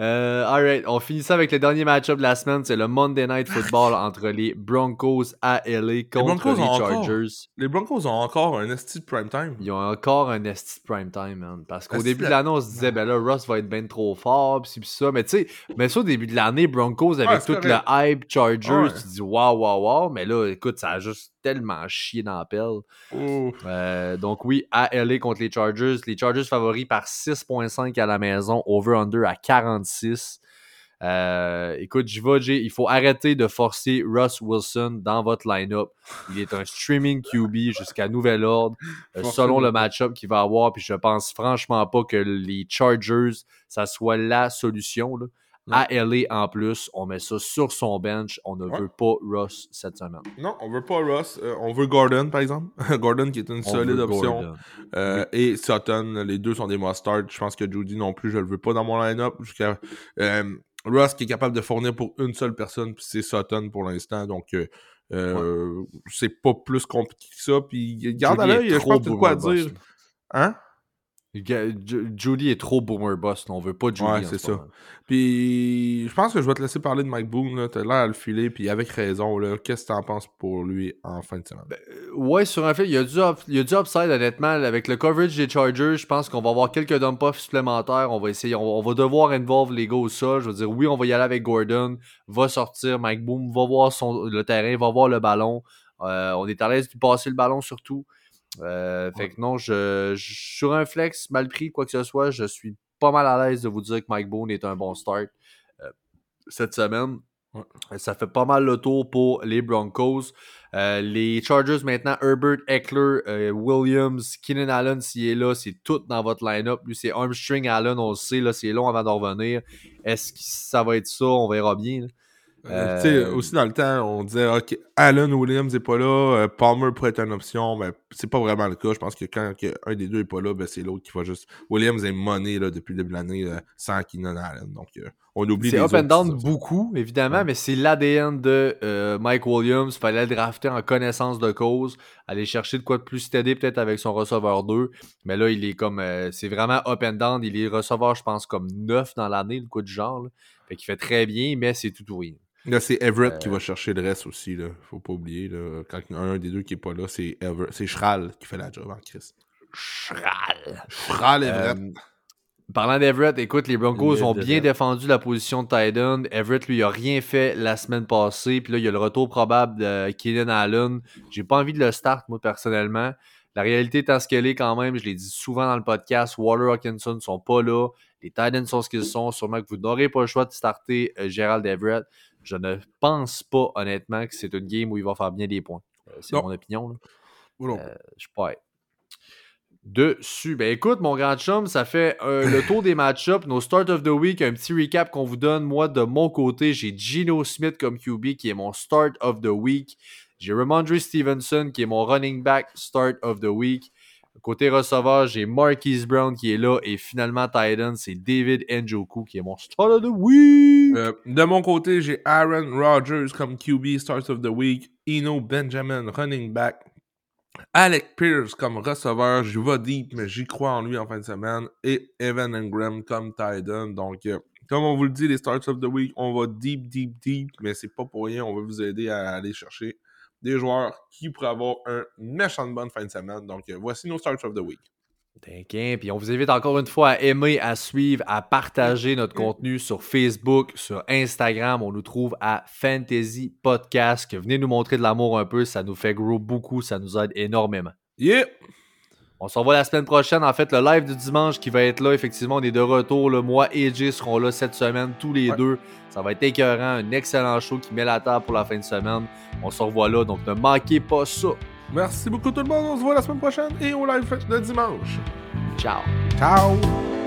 Euh, alright, on finit ça avec le dernier match-up de la semaine. C'est le Monday Night Football entre les Broncos à LA contre les, Chargers. les Broncos ont encore un esti de prime time. Ils ont encore un esti de prime time, man. Parce qu'au début de l'année, on se disait, ben là, Russ va être bien trop fort, pis ça. Mais tu sais, mais ça, au début de l'année, Broncos avec tout le hype Chargers, tu dis waouh, waouh, waouh. Mais là, écoute, ça a juste tellement chié dans la pelle. Euh, donc oui, à LA contre les Chargers. Les Chargers favoris par 6.5 à la maison, over-under à 46. Euh, écoute, Jivoji, il faut arrêter de forcer Russ Wilson dans votre line-up. Il est un streaming QB jusqu'à nouvel ordre, euh, selon le match-up qu'il va avoir. Puis je pense franchement pas que les Chargers, ça soit la solution. Là à LA en plus. On met ça sur son bench. On ne veut pas Ross cette semaine. Non, on veut pas Ross. Euh, on veut Gordon, par exemple. Gordon qui est une solide option. Euh, et Sutton, les deux sont des must start. Je pense que Judy non plus, je le veux pas dans mon line-up. Jusqu'à euh, Ross qui est capable de fournir pour une seule personne, puis c'est Sutton pour l'instant. Donc c'est pas plus compliqué que ça. Puis garde à l'œil, je pense que quoi dire. Hein? Judy est trop boomer boss. On veut pas Judy. Ouais, c'est ça. Puis je pense que je vais te laisser parler de Mike Boone. T'as l'air à le filer, puis avec raison. Qu'est-ce que t'en penses pour lui en fin de semaine? Ben, euh, ouais, sur un fait, il y, a du il y a du upside, honnêtement. Avec le coverage des Chargers, je pense qu'on va avoir quelques dump-offs supplémentaires. On va essayer, on, va devoir involve les gars au sol. Je veux dire, oui, on va y aller avec Gordon. Va sortir. Mike Boone va voir son, le terrain, va voir le ballon. Euh, on est à l'aise de passer le ballon surtout. Euh, fait que non, je, sur un flex mal pris, quoi que ce soit, je suis pas mal à l'aise de vous dire que Mike Boone est un bon start euh, cette semaine. Ça fait pas mal le tour pour les Broncos. les Chargers maintenant, Herbert, Eckler, Williams, Keenan Allen, s'il est là, c'est tout dans votre line-up. Lui, c'est Armstring Allen, on le sait, là, c'est long avant d'en revenir. Est-ce que ça va être ça? On verra bien. Euh, euh, aussi dans le temps, on disait OK, Allen Williams n'est pas là, euh, Palmer pourrait être une option, mais c'est pas vraiment le cas. Je pense que quand un des deux n'est pas là, ben, c'est l'autre qui va juste. Williams est money là, depuis le début de l'année sans Keenan Allen. Donc on oublie C'est up and down beaucoup, évidemment, mais c'est l'ADN de Mike Williams. Il fallait le drafter en connaissance de cause, aller chercher de quoi de plus steady peut-être avec son receveur 2. Mais là, il est comme. c'est vraiment up and down. Il est receveur, je pense, comme 9 dans l'année, le coup de genre. Fait qu'il fait très bien, mais c'est tout ou rien. Là, c'est Everett qui va euh. chercher le reste aussi. Là. Faut pas oublier. Là. Quand un des deux qui est pas là, c'est Everett. C'est Schral qui fait la job en Chris. Schral. Schral Everett. Euh, parlant d'Everett, écoute, les Broncos ont bien défendu la position de Titan. Everett, lui, il a rien fait la semaine passée. Puis là, il y a le retour probable de Keenan Allen. J'ai pas envie de le start, moi, personnellement. La réalité est à ce qu'elle est quand même. Je l'ai dit souvent dans le podcast. Waller Hawkinson ne sont pas là. Les Titans sont ce qu'ils sont. Sûrement que vous n'aurez pas le choix de starter euh, Gérald Everett. Je ne pense pas, honnêtement, que c'est une game où il va faire bien des points. Euh, c'est mon opinion. Là. Euh, je suis pas dessus. Ben écoute, mon grand chum, ça fait euh, le tour des match-ups, nos start of the week, un petit recap qu'on vous donne. Moi, de mon côté, j'ai Gino Smith comme QB qui est mon start of the week. J'ai Ramondre Stevenson qui est mon running back start of the week. Côté receveur, j'ai Marquise Brown qui est là. Et finalement, Titan, c'est David Njoku qui est mon start of the week. Euh, de mon côté, j'ai Aaron Rodgers comme QB start of the week. Eno Benjamin, running back. Alec Pierce comme receveur. Je vais deep, mais j'y crois en lui en fin de semaine. Et Evan Engram comme Titan. Donc, euh, comme on vous le dit, les starts of the week, on va deep, deep, deep. Mais c'est pas pour rien. On va vous aider à aller chercher des joueurs qui pourraient avoir un méchant bonne fin de semaine. Donc, euh, voici nos starts of the week. T'inquiète. Puis on vous invite encore une fois à aimer, à suivre, à partager notre contenu sur Facebook, sur Instagram. On nous trouve à Fantasy Podcast. Venez nous montrer de l'amour un peu. Ça nous fait grow beaucoup. Ça nous aide énormément. Yeah! On se revoit la semaine prochaine. En fait, le live du dimanche qui va être là, effectivement, on est de retour. Moi et Jay seront là cette semaine, tous les deux. Ça va être écœurant, un excellent show qui met la table pour la fin de semaine. On se revoit là, donc ne manquez pas ça. Merci beaucoup tout le monde. On se voit la semaine prochaine et au live de dimanche. Ciao. Ciao.